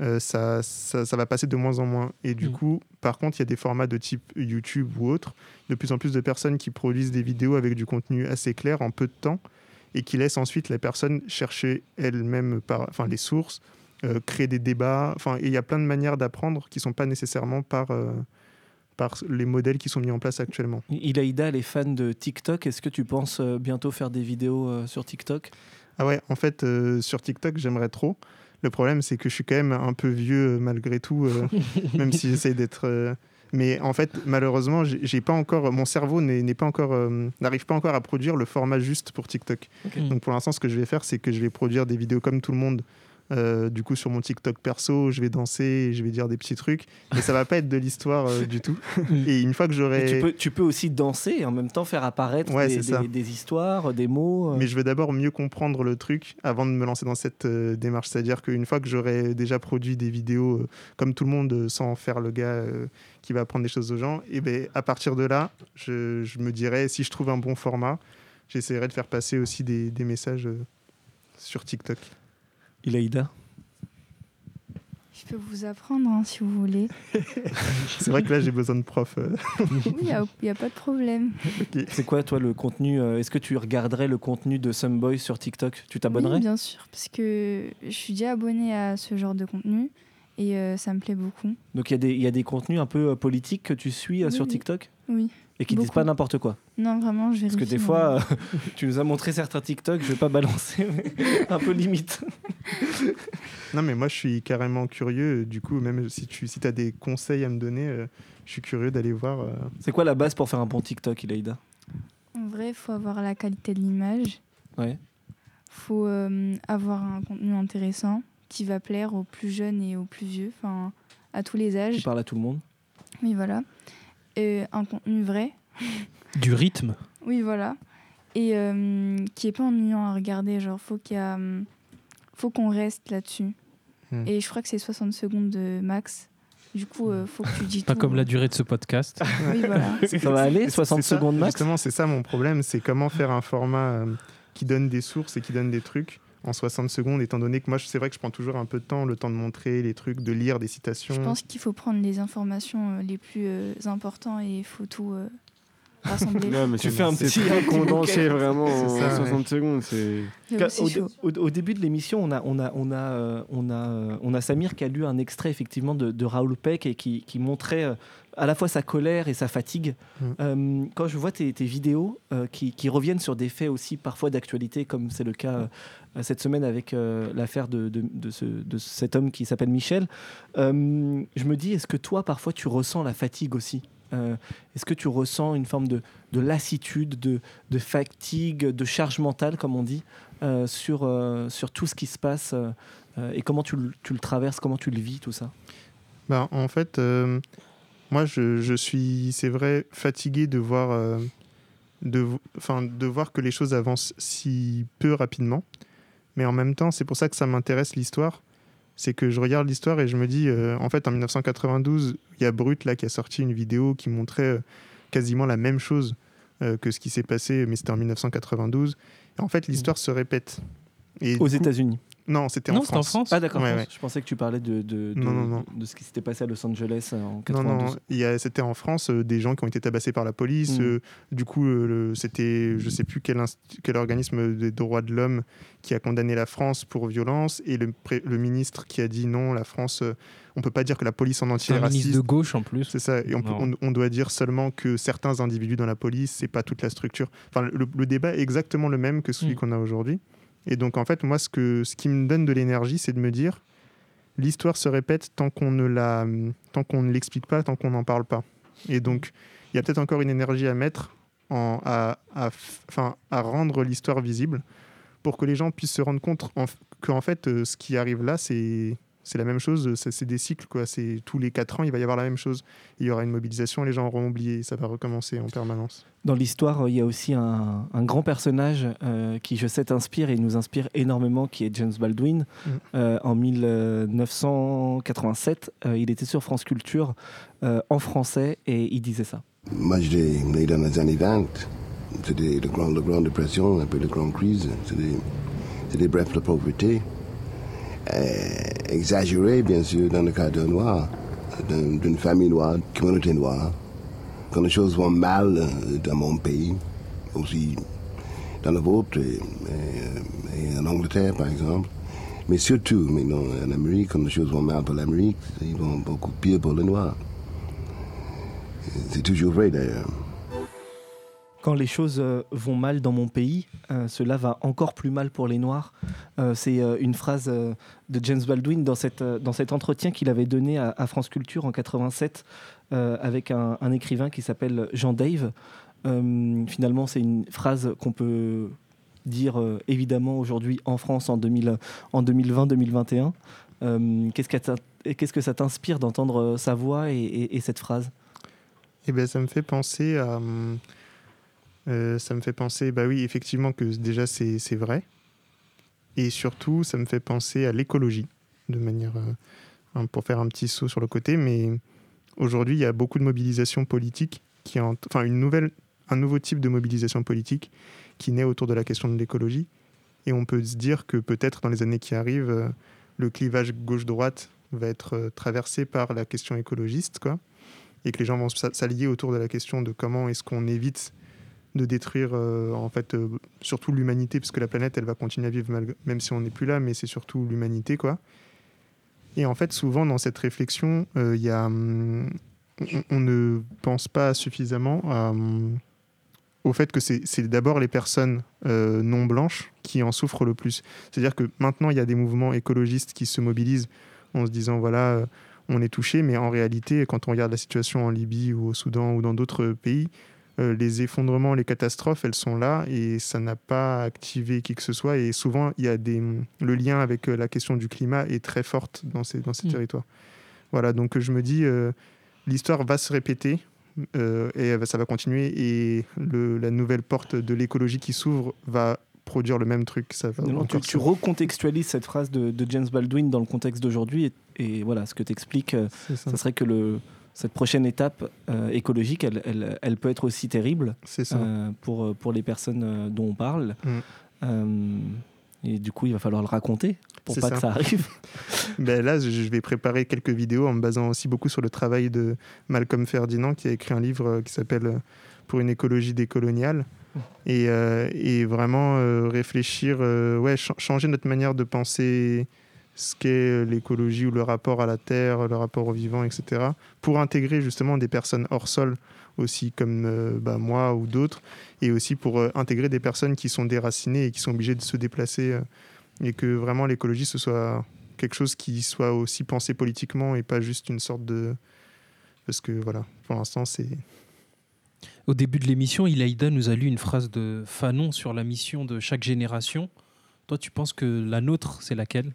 euh, ça, ça, ça va passer de moins en moins. Et du Mm. coup, par contre, il y a des formats de type YouTube ou autre de plus en plus de personnes qui produisent des vidéos avec du contenu assez clair en peu de temps et qui laissent ensuite la personne chercher elle-même enfin, les sources, euh, créer des débats. Enfin, il y a plein de manières d'apprendre qui ne sont pas nécessairement par, euh, par les modèles qui sont mis en place actuellement. Ilaïda, elle est fan de TikTok. Est-ce que tu penses euh, bientôt faire des vidéos sur TikTok? Ah ouais, en fait, sur TikTok, j'aimerais trop. Le problème, c'est que je suis quand même un peu vieux malgré tout, même si j'essaie d'être. Mais en fait, malheureusement, j'ai pas encore, mon cerveau n'est n'est pas encore, euh, n'arrive pas encore à produire le format juste pour TikTok. Ok. Donc pour l'instant, ce que je vais faire, c'est que je vais produire des vidéos comme tout le monde Euh, du coup, sur mon TikTok perso, je vais danser, et je vais dire des petits trucs, mais ça va pas être de l'histoire euh, du tout. Et une fois que j'aurai. Tu peux, tu peux aussi danser et en même temps faire apparaître Ouais, des, histoires, des mots. euh. Mais je veux d'abord mieux comprendre le truc avant de me lancer dans cette euh, démarche. C'est-à-dire qu'une fois que j'aurai déjà produit des vidéos euh, comme tout le monde, sans faire le gars euh, qui va apprendre des choses aux gens, et ben à partir de là, je, je me dirais si je trouve un bon format, j'essaierai de faire passer aussi des, des messages euh, sur TikTok. Ilaïda Je peux vous apprendre hein, si vous voulez. C'est vrai que là j'ai besoin de profs. euh. Oui, il n'y a, y a pas de problème. C'est quoi, toi, le contenu euh, Est-ce que tu regarderais le contenu de Someboy sur TikTok? Tu Oui, t'abonnerais bien sûr, parce que je suis déjà abonnée à ce genre de contenu et euh, ça me plaît beaucoup. Donc il y, a des- il y a des contenus un peu euh, politiques que tu suis euh, Oui, sur. TikTok? Oui. et qui disent Beaucoup. pas n'importe quoi? Non, vraiment, je Parce vérifie. que des fois, euh, tu nous as montré certains TikTok, je vais pas balancer, mais un peu limite. Non mais moi je suis carrément curieux. Du coup, même si tu si as des conseils à me donner, euh, je suis curieux d'aller voir. euh. C'est quoi la base pour faire un bon TikTok, Ilaïda En vrai, il faut avoir la qualité de l'image. Ouais. faut euh, avoir un contenu intéressant qui va plaire aux plus jeunes et aux plus vieux, enfin à tous les Qui âges. parle à tout le monde. Oui, voilà. Et un contenu vrai. Du rythme. Oui, voilà. Et euh, qui est pas ennuyant à regarder. Genre, faut qu'il y a, hum, faut qu'on reste là-dessus. Hmm. Et je crois que c'est 60 secondes de max. Du coup, euh, faut que tu dis Pas tout. comme la durée de ce podcast. Oui, voilà. Ça va aller C'est- 60 c'est ça, secondes max Justement, c'est ça mon problème, c'est comment faire un format euh, qui donne des sources et qui donne des trucs en 60 secondes, étant donné que moi, c'est vrai que je prends toujours un peu de temps, le temps de montrer les trucs, de lire des citations. Je pense qu'il faut prendre les informations euh, les plus euh, importantes et il faut tout rassembler. Non, mais Tu fais un petit- très condensé vraiment en C'est ça, 60 secondes. Au, début de l'émission, on a, on, a, on, a, euh, on, a, euh, on a Samir qui a lu un extrait effectivement de, de Raoul Peck et qui, qui montrait euh, à la fois sa colère et sa fatigue. Mm. Euh, quand je vois tes, tes vidéos euh, qui, qui reviennent sur des faits aussi parfois d'actualité, comme c'est le cas euh, cette semaine avec euh, l'affaire de, de, de ce, de cet homme qui s'appelle Michel, euh, je me dis, est-ce que toi parfois tu ressens la fatigue aussi? Euh, Est-ce que tu ressens une forme de, de lassitude, de, fatigue, de charge mentale, comme on dit euh, sur, euh, sur tout ce qui se passe et comment tu, le- traverses, comment tu le vis, tout ça? Bah, en fait, moi, je, suis, c'est vrai, fatigué de voir, de, de voir que les choses avancent si peu rapidement. Mais en même temps, c'est pour ça que ça m'intéresse l'histoire. C'est que je regarde l'histoire et je me dis, euh, en fait, en 1992, il y a Brut là qui a sorti une vidéo qui montrait euh, quasiment la même chose euh, que ce qui s'est passé, mais c'était en 1992. Et en fait, l'histoire se répète. Et Aux États-Unis Non, c'était Non, en France. Ah d'accord, Ouais, France. ouais. je pensais que tu parlais de, de, de, Non, non, non. de ce qui s'était passé à Los Angeles euh, en Non, 92. non, il y a- c'était en France, euh, des gens qui ont été tabassés par la police. Mm. euh, du coup, euh, c'était, je sais plus quel, quel organisme des droits de l'homme qui a condamné la France pour violence et le, le ministre qui a dit non, la France, euh, on peut pas dire que la police en entier est un ministre raciste. de gauche en plus. C'est ça, et on, peut- Non. on- on doit dire seulement que certains individus dans la police, c'est pas toute la structure. Enfin, le, le débat est exactement le même que celui Mm. qu'on a aujourd'hui. Et donc, en fait, moi, ce, que, ce qui me donne de l'énergie, c'est de me dire, l'histoire se répète tant qu'on ne la, tant qu'on ne l'explique pas, tant qu'on n'en parle pas. Et donc, il y a peut-être encore une énergie à mettre, en, à, à, f- enfin, à rendre l'histoire visible, pour que les gens puissent se rendre compte en, qu'en fait, euh, ce qui arrive là, c'est c'est la même chose, c'est des cycles, quoi. C'est tous les quatre ans, il va y avoir la même chose. Il y aura une mobilisation, les gens auront oublié, ça va recommencer en permanence. Dans l'histoire, euh, il y a aussi un, un grand personnage euh, qui, je sais, t'inspire et nous inspire énormément, qui est James Baldwin. Mm. Euh, en 1987, euh, il était sur France Culture euh, en français et il disait ça. Moi, je l'ai né dans les années 20. C'était la grande, la grande dépression, un peu la grande crise. C'était bref la pauvreté. Euh, exagéré, bien sûr, dans le cas d'un noir, d'un- d'une famille noire, communauté noire. Quand les choses vont mal euh, dans mon pays, aussi dans le vôtre et, et- et en Angleterre, par exemple. Mais surtout, maintenant, en Amérique, quand les choses vont mal pour l'Amérique, ils vont beaucoup pire pour les Noirs. C'est toujours vrai, d'ailleurs. Quand les choses euh, vont mal dans mon pays, euh, cela va encore plus mal pour les Noirs. Euh, c'est une phrase de James Baldwin dans, cet entretien qu'il avait donné à, France Culture en 87 euh, avec un, écrivain qui s'appelle Jean Dave. Finalement, c'est une phrase qu'on peut dire évidemment aujourd'hui en France en, 2000, en 2020-2021. Euh, Qu'est-ce que ça- t'inspire d'entendre sa voix et, et- et cette phrase? Eh ben, ça me fait penser à. Euh, ça me fait penser, bah oui, effectivement, que déjà c'est vrai. Et surtout, ça me fait penser à l'écologie, de manière. euh, pour faire un petit saut sur le côté. Mais aujourd'hui, il y a beaucoup de mobilisation politique, qui en- enfin, une nouvelle, un nouveau type de mobilisation politique qui naît autour de la question de l'écologie. Et on peut se dire que peut-être dans les années qui arrivent, euh, le clivage gauche-droite va être traversé par la question écologiste, quoi et que les gens vont s'a- s'allier autour de la question de comment est-ce qu'on évite de détruire euh, en fait euh, surtout l'humanité parce que la planète elle va continuer à vivre même si on n'est plus là mais c'est surtout l'humanité quoi. Et en fait souvent dans cette réflexion euh, il y a hum, on, ne pense pas suffisamment hum, au fait que c'est d'abord les personnes non blanches qui en souffrent le plus. C'est à dire que maintenant il y a des mouvements écologistes qui se mobilisent en se disant voilà on est touché, mais en réalité, quand on regarde la situation en Libye ou au Soudan ou dans d'autres pays, euh, les effondrements, les catastrophes, elles sont là et ça n'a pas activé qui que ce soit. Et souvent, il y a des, le lien avec euh, la question du climat est très forte dans ces, dans ces Mm. territoires. Voilà, donc je me dis, euh, l'histoire va se répéter euh, et ça va continuer. Et le, la nouvelle porte de l'écologie qui s'ouvre va produire le même truc. Ça va Non, tu, recontextualises cette phrase de, de James Baldwin dans le contexte d'aujourd'hui et, et voilà, ce que tu expliques, ça. ça serait que le, cette prochaine étape euh, écologique, elle, elle, elle peut être aussi terrible ça. euh, pour, pour les personnes euh, dont on parle. Mm. Euh, et du coup, il va falloir le raconter pour pas ça. que ça arrive. Ben là, je vais préparer quelques vidéos en me basant aussi beaucoup sur le travail de Malcolm Ferdinand, qui a écrit un livre euh, qui s'appelle euh, Pour une écologie décoloniale. Et, euh, et vraiment euh, réfléchir, euh, ouais, ch- changer notre manière de penser ce qu'est euh, l'écologie ou le rapport à la terre, le rapport au vivant, etc. Pour intégrer justement des personnes hors sol aussi, comme euh, bah, moi ou d'autres, et aussi pour euh, intégrer des personnes qui sont déracinées et qui sont obligées de se déplacer, et que vraiment l'écologie, ce soit quelque chose qui soit aussi pensé politiquement et pas juste une sorte de... Parce que voilà, pour l'instant, c'est... Au début de l'émission, Ilaïda nous a lu une phrase de Fanon sur la mission de chaque génération. Toi, tu penses que la nôtre, c'est laquelle?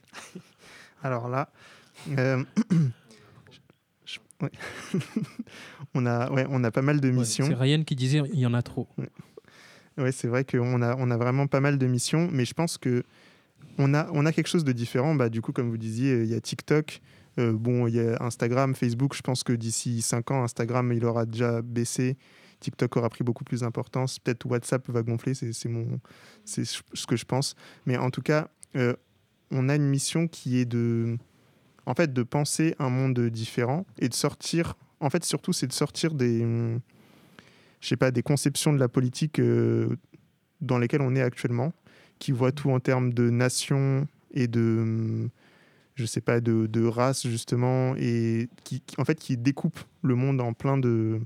Alors là, euh, je- ouais. on, a, ouais, on a pas mal de missions. C'est Ryan qui disait il y en a trop. Ouais, c'est vrai qu'on a, on a vraiment pas mal de missions, mais je pense que on a, on a quelque chose de différent. Bah, du coup, comme vous disiez, il y a TikTok, euh, bon, il y a Instagram, Facebook. Je pense que d'ici 5 ans, Instagram, il aura déjà baissé. TikTok aura pris beaucoup plus d'importance. Peut-être WhatsApp va gonfler, c'est mon, c'est ce que je pense. Mais en tout cas, euh, on a une mission qui est de, en fait, de penser un monde différent et de sortir. En fait, surtout, c'est de sortir des, je sais pas, des conceptions de la politique euh, dans lesquelles on est actuellement, qui voient tout en termes de nation et de, je sais pas, de, de race justement, et qui, qui- en fait, qui découpe le monde en plein de,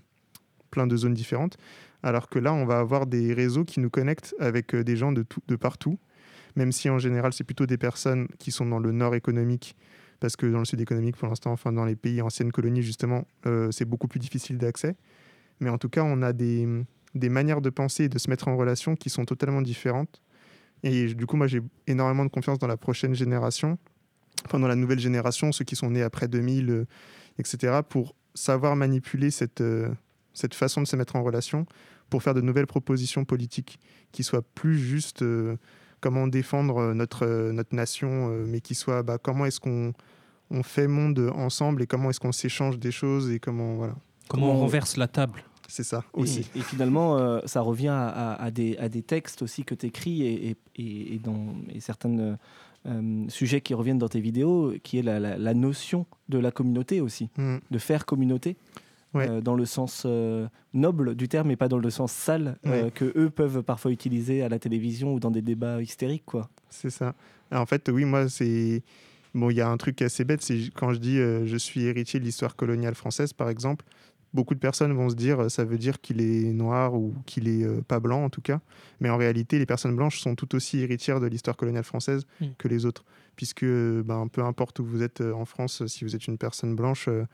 plein de zones différentes. Alors que là, on va avoir des réseaux qui nous connectent avec euh, des gens de, tout, de partout, même si en général, c'est plutôt des personnes qui sont dans le nord économique, parce que dans le sud économique, pour l'instant, enfin dans les pays anciennes colonies, justement, euh, c'est beaucoup plus difficile d'accès. Mais en tout cas, on a des, des manières de penser et de se mettre en relation qui sont totalement différentes. Et du coup, moi, j'ai énormément de confiance dans la prochaine génération, enfin dans la nouvelle génération, ceux qui sont nés après 2000, euh, etc., pour savoir manipuler cette, euh, cette façon de se mettre en relation, pour faire de nouvelles propositions politiques qui soient plus juste euh, comment défendre euh, notre, euh, notre nation, euh, mais qui soient bah, comment est-ce qu'on on fait monde ensemble et comment est-ce qu'on s'échange des choses et comment voilà. Comment on renverse la table C'est ça Et- aussi. Et, finalement, euh, ça revient à, à- à des, à des textes aussi que tu écris et, et, et- dans et certains euh, sujets qui reviennent dans tes vidéos, qui est la, la- la notion de la communauté aussi, Mm. de faire communauté. Ouais. euh, dans le sens euh, noble du terme et pas dans le sens sale euh, Ouais. que eux peuvent parfois utiliser à la télévision ou dans des débats hystériques quoi. C'est ça. En fait, oui, moi, c'est. Bon, il y a un truc assez bête, c'est quand je dis je suis héritier de l'histoire coloniale française, par exemple, beaucoup de personnes vont se dire ça veut dire qu'il est noir ou qu'il est euh, pas blanc, en tout cas. Mais en réalité, les personnes blanches sont tout aussi héritières de l'histoire coloniale française Mm. que les autres. Puisque, ben, peu importe où vous êtes en France, si vous êtes une personne blanche, euh,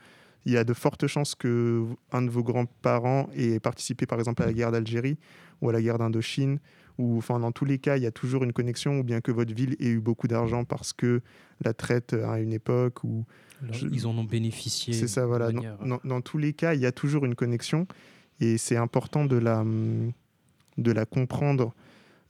il y a de fortes chances que un de vos grands-parents ait participé par exemple à la guerre d'Algérie ou à la guerre d'Indochine ou enfin dans tous les cas il y a toujours une connexion ou bien que votre ville ait eu beaucoup d'argent parce que la traite à une époque ou Ils en ont bénéficié. c'est ça, voilà. de Dans, manière- dans- dans tous les cas, il y a toujours une connexion et c'est important de la, de la comprendre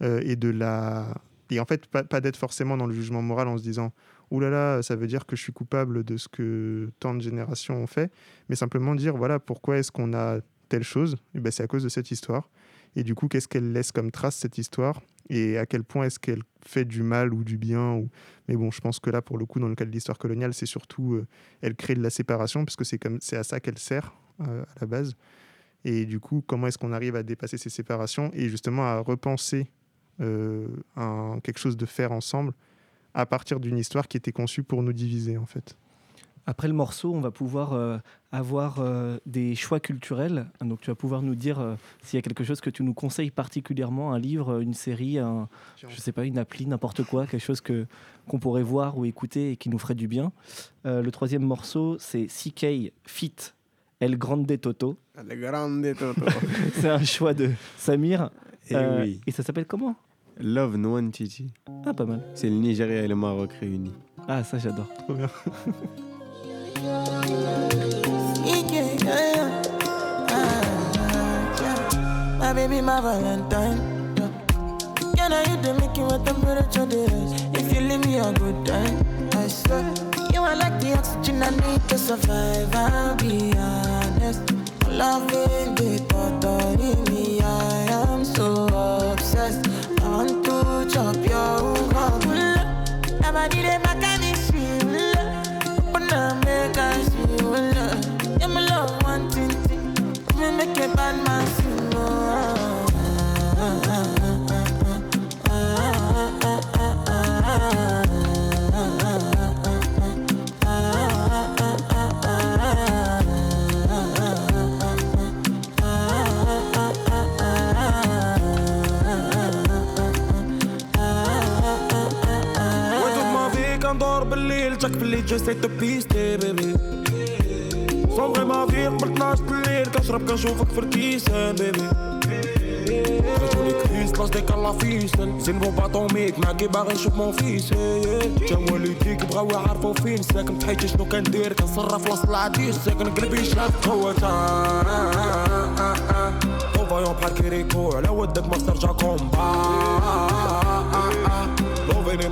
euh, et de la. Et en fait, pas, pas d'être forcément dans le jugement moral en se disant Ouh là là, ça veut dire que je suis coupable de ce que tant de générations ont fait, mais simplement dire voilà, pourquoi est-ce qu'on a telle chose? Et ben, C'est à cause de cette histoire. Et du coup, qu'est-ce qu'elle laisse comme trace, cette histoire? Et à quel point est-ce qu'elle fait du mal ou du bien ou... Mais bon, je pense que là, pour le coup, dans le cas de l'histoire coloniale, c'est surtout, euh, elle crée de la séparation, parce que c'est comme c'est à ça qu'elle sert euh, à la base. Et du coup, comment est-ce qu'on arrive à dépasser ces séparations et justement à repenser euh, quelque chose de faire ensemble à partir d'une histoire qui était conçue pour nous diviser, en fait. Après le morceau, on va pouvoir euh, avoir euh, des choix culturels. Donc tu vas pouvoir nous dire euh, s'il y a quelque chose que tu nous conseilles particulièrement, un livre, une série, un, je sais pas, une appli, n'importe quoi, quelque chose que qu'on pourrait voir ou écouter et qui nous ferait du bien. Euh, le troisième morceau, c'est CK Fit El Grande Toto. Le grande Toto. c'est un choix de Samir. Eh Euh, oui. Et ça s'appelle comment? Love No One Chichi. Ah, pas mal. C'est le Nigeria et le Maroc réunis. Ah, ça j'adore. Trop bien. My baby, my Valentine. Yeah. Yeah, now you the make you a temperature the rise. If you leave me a good time, I swear. You are like the oxygen I need to survive. I'll be honest. Loving the thought of me, I am so up your woman. Nobody dey back and make us my love wanting to make a bad man see. بالليل جاك باللي جاي تو بيستي بيبي صومغي ما فيك من 12 الليل كنشرب كنشوفك في الكيسان بيبي رجولي كريس لاش ديك الله فيسن زين بون باطوميك معاكي باغي نشوف مون فيس جا والديك بغاو يعرفو فين ساكن تحيتي شنو كندير كنصرف وسط العديس ساكن قلبي شاف قوة فايون بحال كيريكو على ودك ما ترجع كومبا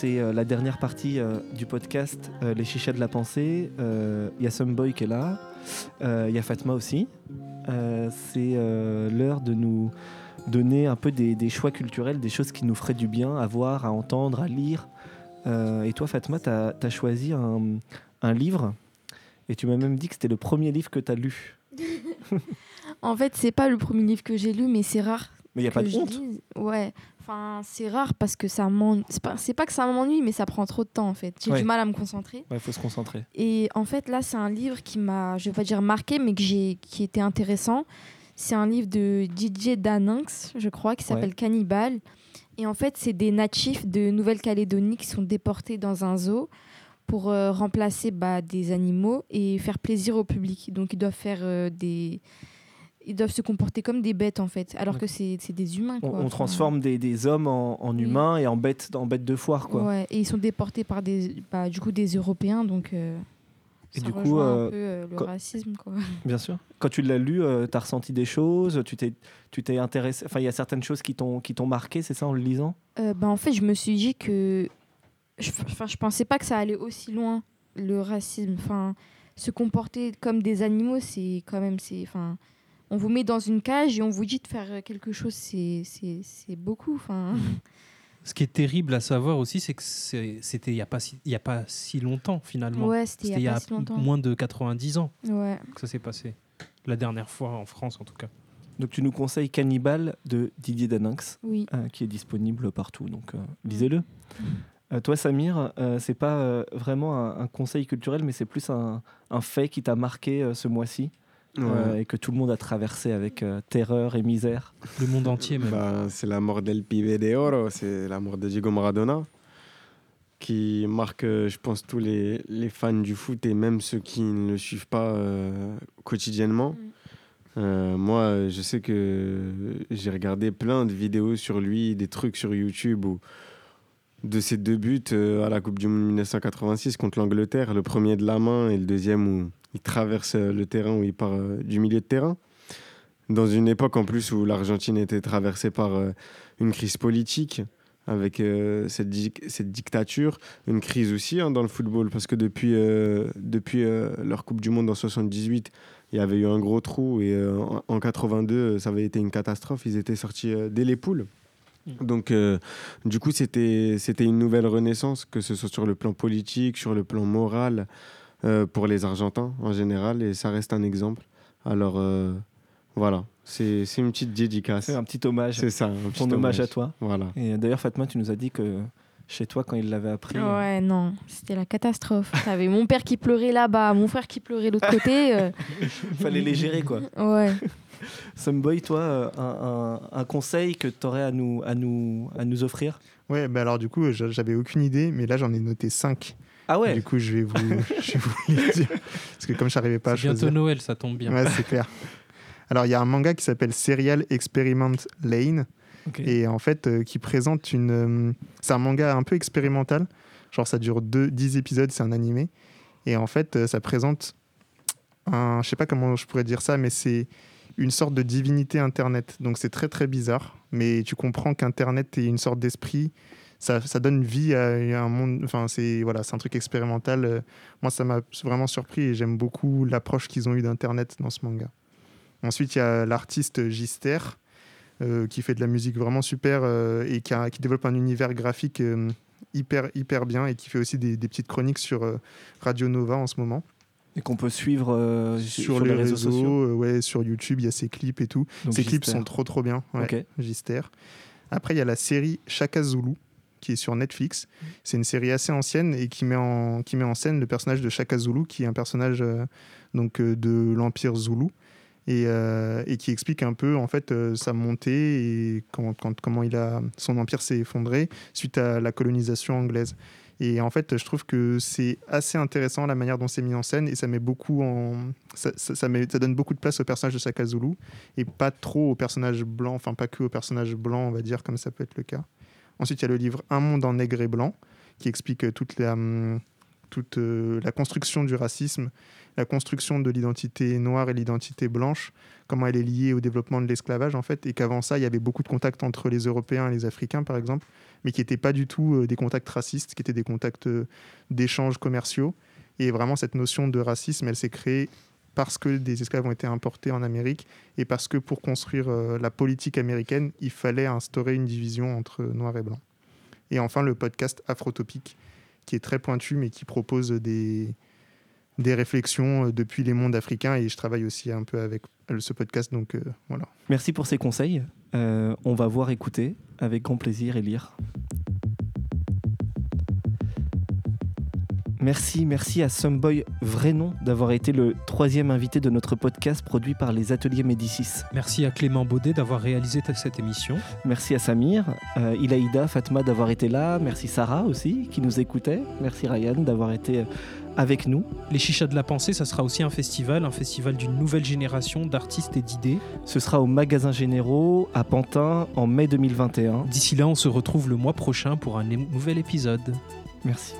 c'est euh, la dernière partie euh, du podcast, euh, Les Chichas de la Pensée. Il y a Someboy qui est là, il y a Fatma aussi. C'est l'heure de nous donner un peu des, des choix culturels, des choses qui nous feraient du bien à voir, à entendre, à lire. Et toi, Fatma, tu as, choisi un, un livre et tu m'as même dit que c'était le premier livre que tu as lu. En fait, c'est pas le premier livre que j'ai lu, mais c'est rare. Mais il n'y a pas de honte. lise. Ouais. Enfin, c'est rare parce que ça m'ennuie. C'est pas, c'est pas que ça m'ennuie, mais ça prend trop de temps en fait. J'ai Ouais. du mal à me concentrer. Il faut se concentrer. Et en fait, là, c'est un livre qui m'a, je vais pas dire marqué, mais que j'ai, qui était intéressant. C'est un livre de DJ Daninx, je crois, qui s'appelle Ouais. Cannibal. Et en fait, c'est des natifs de Nouvelle-Calédonie qui sont déportés dans un zoo pour euh, remplacer bah, des animaux et faire plaisir au public. Donc, ils doivent faire euh, des. Ils doivent se comporter comme des bêtes, en fait, alors que c'est des humains. On, Quoi. on Enfin, transforme des, des hommes en, en humains et en bêtes, en bêtes de foire. Quoi. Ouais, et ils sont déportés par des, bah, du coup, des Européens, donc euh, Et ça du coup, rejoint euh, un peu euh, le quand- racisme. Quoi. Bien sûr. Quand tu l'as lu, tu as ressenti des choses, tu t'es, tu t'es intéressé. Enfin, il y a certaines choses qui t'ont, qui t'ont marqué, c'est ça, en le lisant? Bah, en fait, je me suis dit que. Je, enfin, je pensais pas que ça allait aussi loin, le racisme. Enfin, se comporter comme des animaux, c'est quand même. C'est, enfin, on vous met dans une cage et on vous dit de faire quelque chose, c'est, c'est, c'est beaucoup. Enfin, Ce qui est terrible à savoir aussi, c'est que c'était il n'y a, pas si- y a pas si longtemps finalement. Ouais, c'était il y a pas si longtemps. moins de 90 ans Ouais. que ça s'est passé. La dernière fois en France en tout cas. Donc tu nous conseilles Cannibal de Didier Daninx, Oui. euh, qui est disponible partout, donc euh, lisez-le. Euh, toi Samir, euh, c'est pas euh, vraiment un, un conseil culturel, mais c'est plus un, un fait qui t'a marqué euh, ce mois-ci? Euh, et que tout le monde a traversé avec euh, terreur et misère. Le monde entier même. Bah, c'est la mort del pibe de oro, c'est la mort de Diego Maradona, qui marque, euh, je pense, tous les, les fans du foot et même ceux qui ne le suivent pas euh, quotidiennement. Euh, moi, je sais que j'ai regardé plein de vidéos sur lui, des trucs sur YouTube où, de ses deux buts à la Coupe du Monde 1986 contre l'Angleterre, le premier de la main et le deuxième où il traverse euh, le terrain, où il part euh, du milieu de terrain. Dans une époque en plus où l'Argentine était traversée par euh, une crise politique, avec euh, cette, cette dictature, une crise aussi hein, dans le football, parce que depuis, euh, depuis euh, leur Coupe du Monde en 78, il y avait eu un gros trou et en, en 82, euh, ça avait été une catastrophe. Ils étaient sortis dès les poules. Donc, euh, du coup, c'était c'était une nouvelle renaissance, que ce soit sur le plan politique, sur le plan moral, euh, pour les Argentins en général, et ça reste un exemple. Alors, euh, voilà, c'est c'est une petite dédicace. C'est un petit hommage. C'est ça, un petit Ton hommage à toi. Voilà. Et d'ailleurs, Fatma, tu nous as dit que chez toi, quand il l'avait appris, euh, Ouais, non, c'était la catastrophe. T'avais mon père qui pleurait là-bas, mon frère qui pleurait de l'autre côté. euh, fallait les gérer quoi. Ouais. Someboy, toi, euh, un, un- un conseil que tu aurais à nous, à, nous, à nous offrir? Ouais, bah alors du coup, j'a- j'avais aucune idée, mais là j'en ai noté 5. Ah ouais Du coup, je vais vous, je vais vous les dire. Parce que comme je n'arrivais pas à bientôt. Noël, ça tombe bien. Ouais, c'est clair. Alors, il y a un manga qui s'appelle Serial Experiment Lane. Et en fait, euh, qui présente une. euh, c'est un manga un peu expérimental. Genre, ça dure deux, 10 épisodes, c'est un animé. Et en fait, euh, ça présente un. Je sais pas comment je pourrais dire ça, mais c'est une sorte de divinité Internet. Donc, c'est très, très bizarre. Mais tu comprends qu'Internet est une sorte d'esprit. Ça, ça donne vie à un monde. Enfin, c'est voilà, un truc expérimental. Euh, Moi, ça m'a vraiment surpris et j'aime beaucoup l'approche qu'ils ont eue d'Internet dans ce manga. Ensuite, il y a l'artiste Gister, euh, qui fait de la musique vraiment super euh, et qui, a- qui développe un univers graphique euh, hyper, hyper bien et qui fait aussi des, des petites chroniques sur Radio Nova en ce moment. Et qu'on peut suivre Sur, les, réseaux, sociaux. ouais, sur YouTube, il y a ses clips et tout. Donc Ces clips sont trop trop bien. Ouais. Gister. Après, il y a la série Shaka Zulu qui est sur Netflix. C'est une série assez ancienne et qui met en, qui met en scène le personnage de Shaka Zulu, qui est un personnage euh, donc, euh, de l'Empire Zulu. Et, euh, et qui explique un peu en fait sa montée et quand, quand- comment il a, son empire s'est effondré suite à la colonisation anglaise. Et en fait, je trouve que c'est assez intéressant la manière dont c'est mis en scène et ça met beaucoup en, ça, ça, donne beaucoup de place au personnage de Shaka Zulu et pas trop au personnage blanc, enfin pas que au personnage blanc, on va dire, comme ça peut être le cas. Ensuite, il y a le livre Un monde en nègre et blanc qui explique euh, toute la, hum, euh, la construction du racisme, la construction de l'identité noire et l'identité blanche, comment elle est liée au développement de l'esclavage en fait, et qu'avant ça, il y avait beaucoup de contacts entre les Européens et les Africains, par exemple, mais qui n'étaient pas du tout euh, des contacts racistes, qui étaient des contacts d'échanges commerciaux. Et vraiment, cette notion de racisme, elle s'est créée parce que des esclaves ont été importés en Amérique et parce que pour construire euh, la politique américaine, il fallait instaurer une division entre noir et blanc. Et enfin, le podcast Afrotopique, qui est très pointu, mais qui propose des, des réflexions euh, depuis les mondes africains. Et je travaille aussi un peu avec euh, ce podcast, donc voilà. Merci pour ces conseils. On va voir, écouter avec grand plaisir et lire. Merci, merci à Someboy Vrai Nom d'avoir été le troisième invité de notre podcast produit par les Ateliers Médicis. Merci à Clément Baudet d'avoir réalisé cette émission. Merci à Samir, euh, Ilaïda, Fatma d'avoir été là. Merci Sarah aussi qui nous écoutait. Merci Ryan d'avoir été euh, avec nous. Les Chichas de la Pensée, ça sera aussi un festival, un festival d'une nouvelle génération d'artistes et d'idées. Ce sera au Magasin Généraux à Pantin en mai 2021. D'ici là, on se retrouve le mois prochain pour un nouvel épisode. Merci.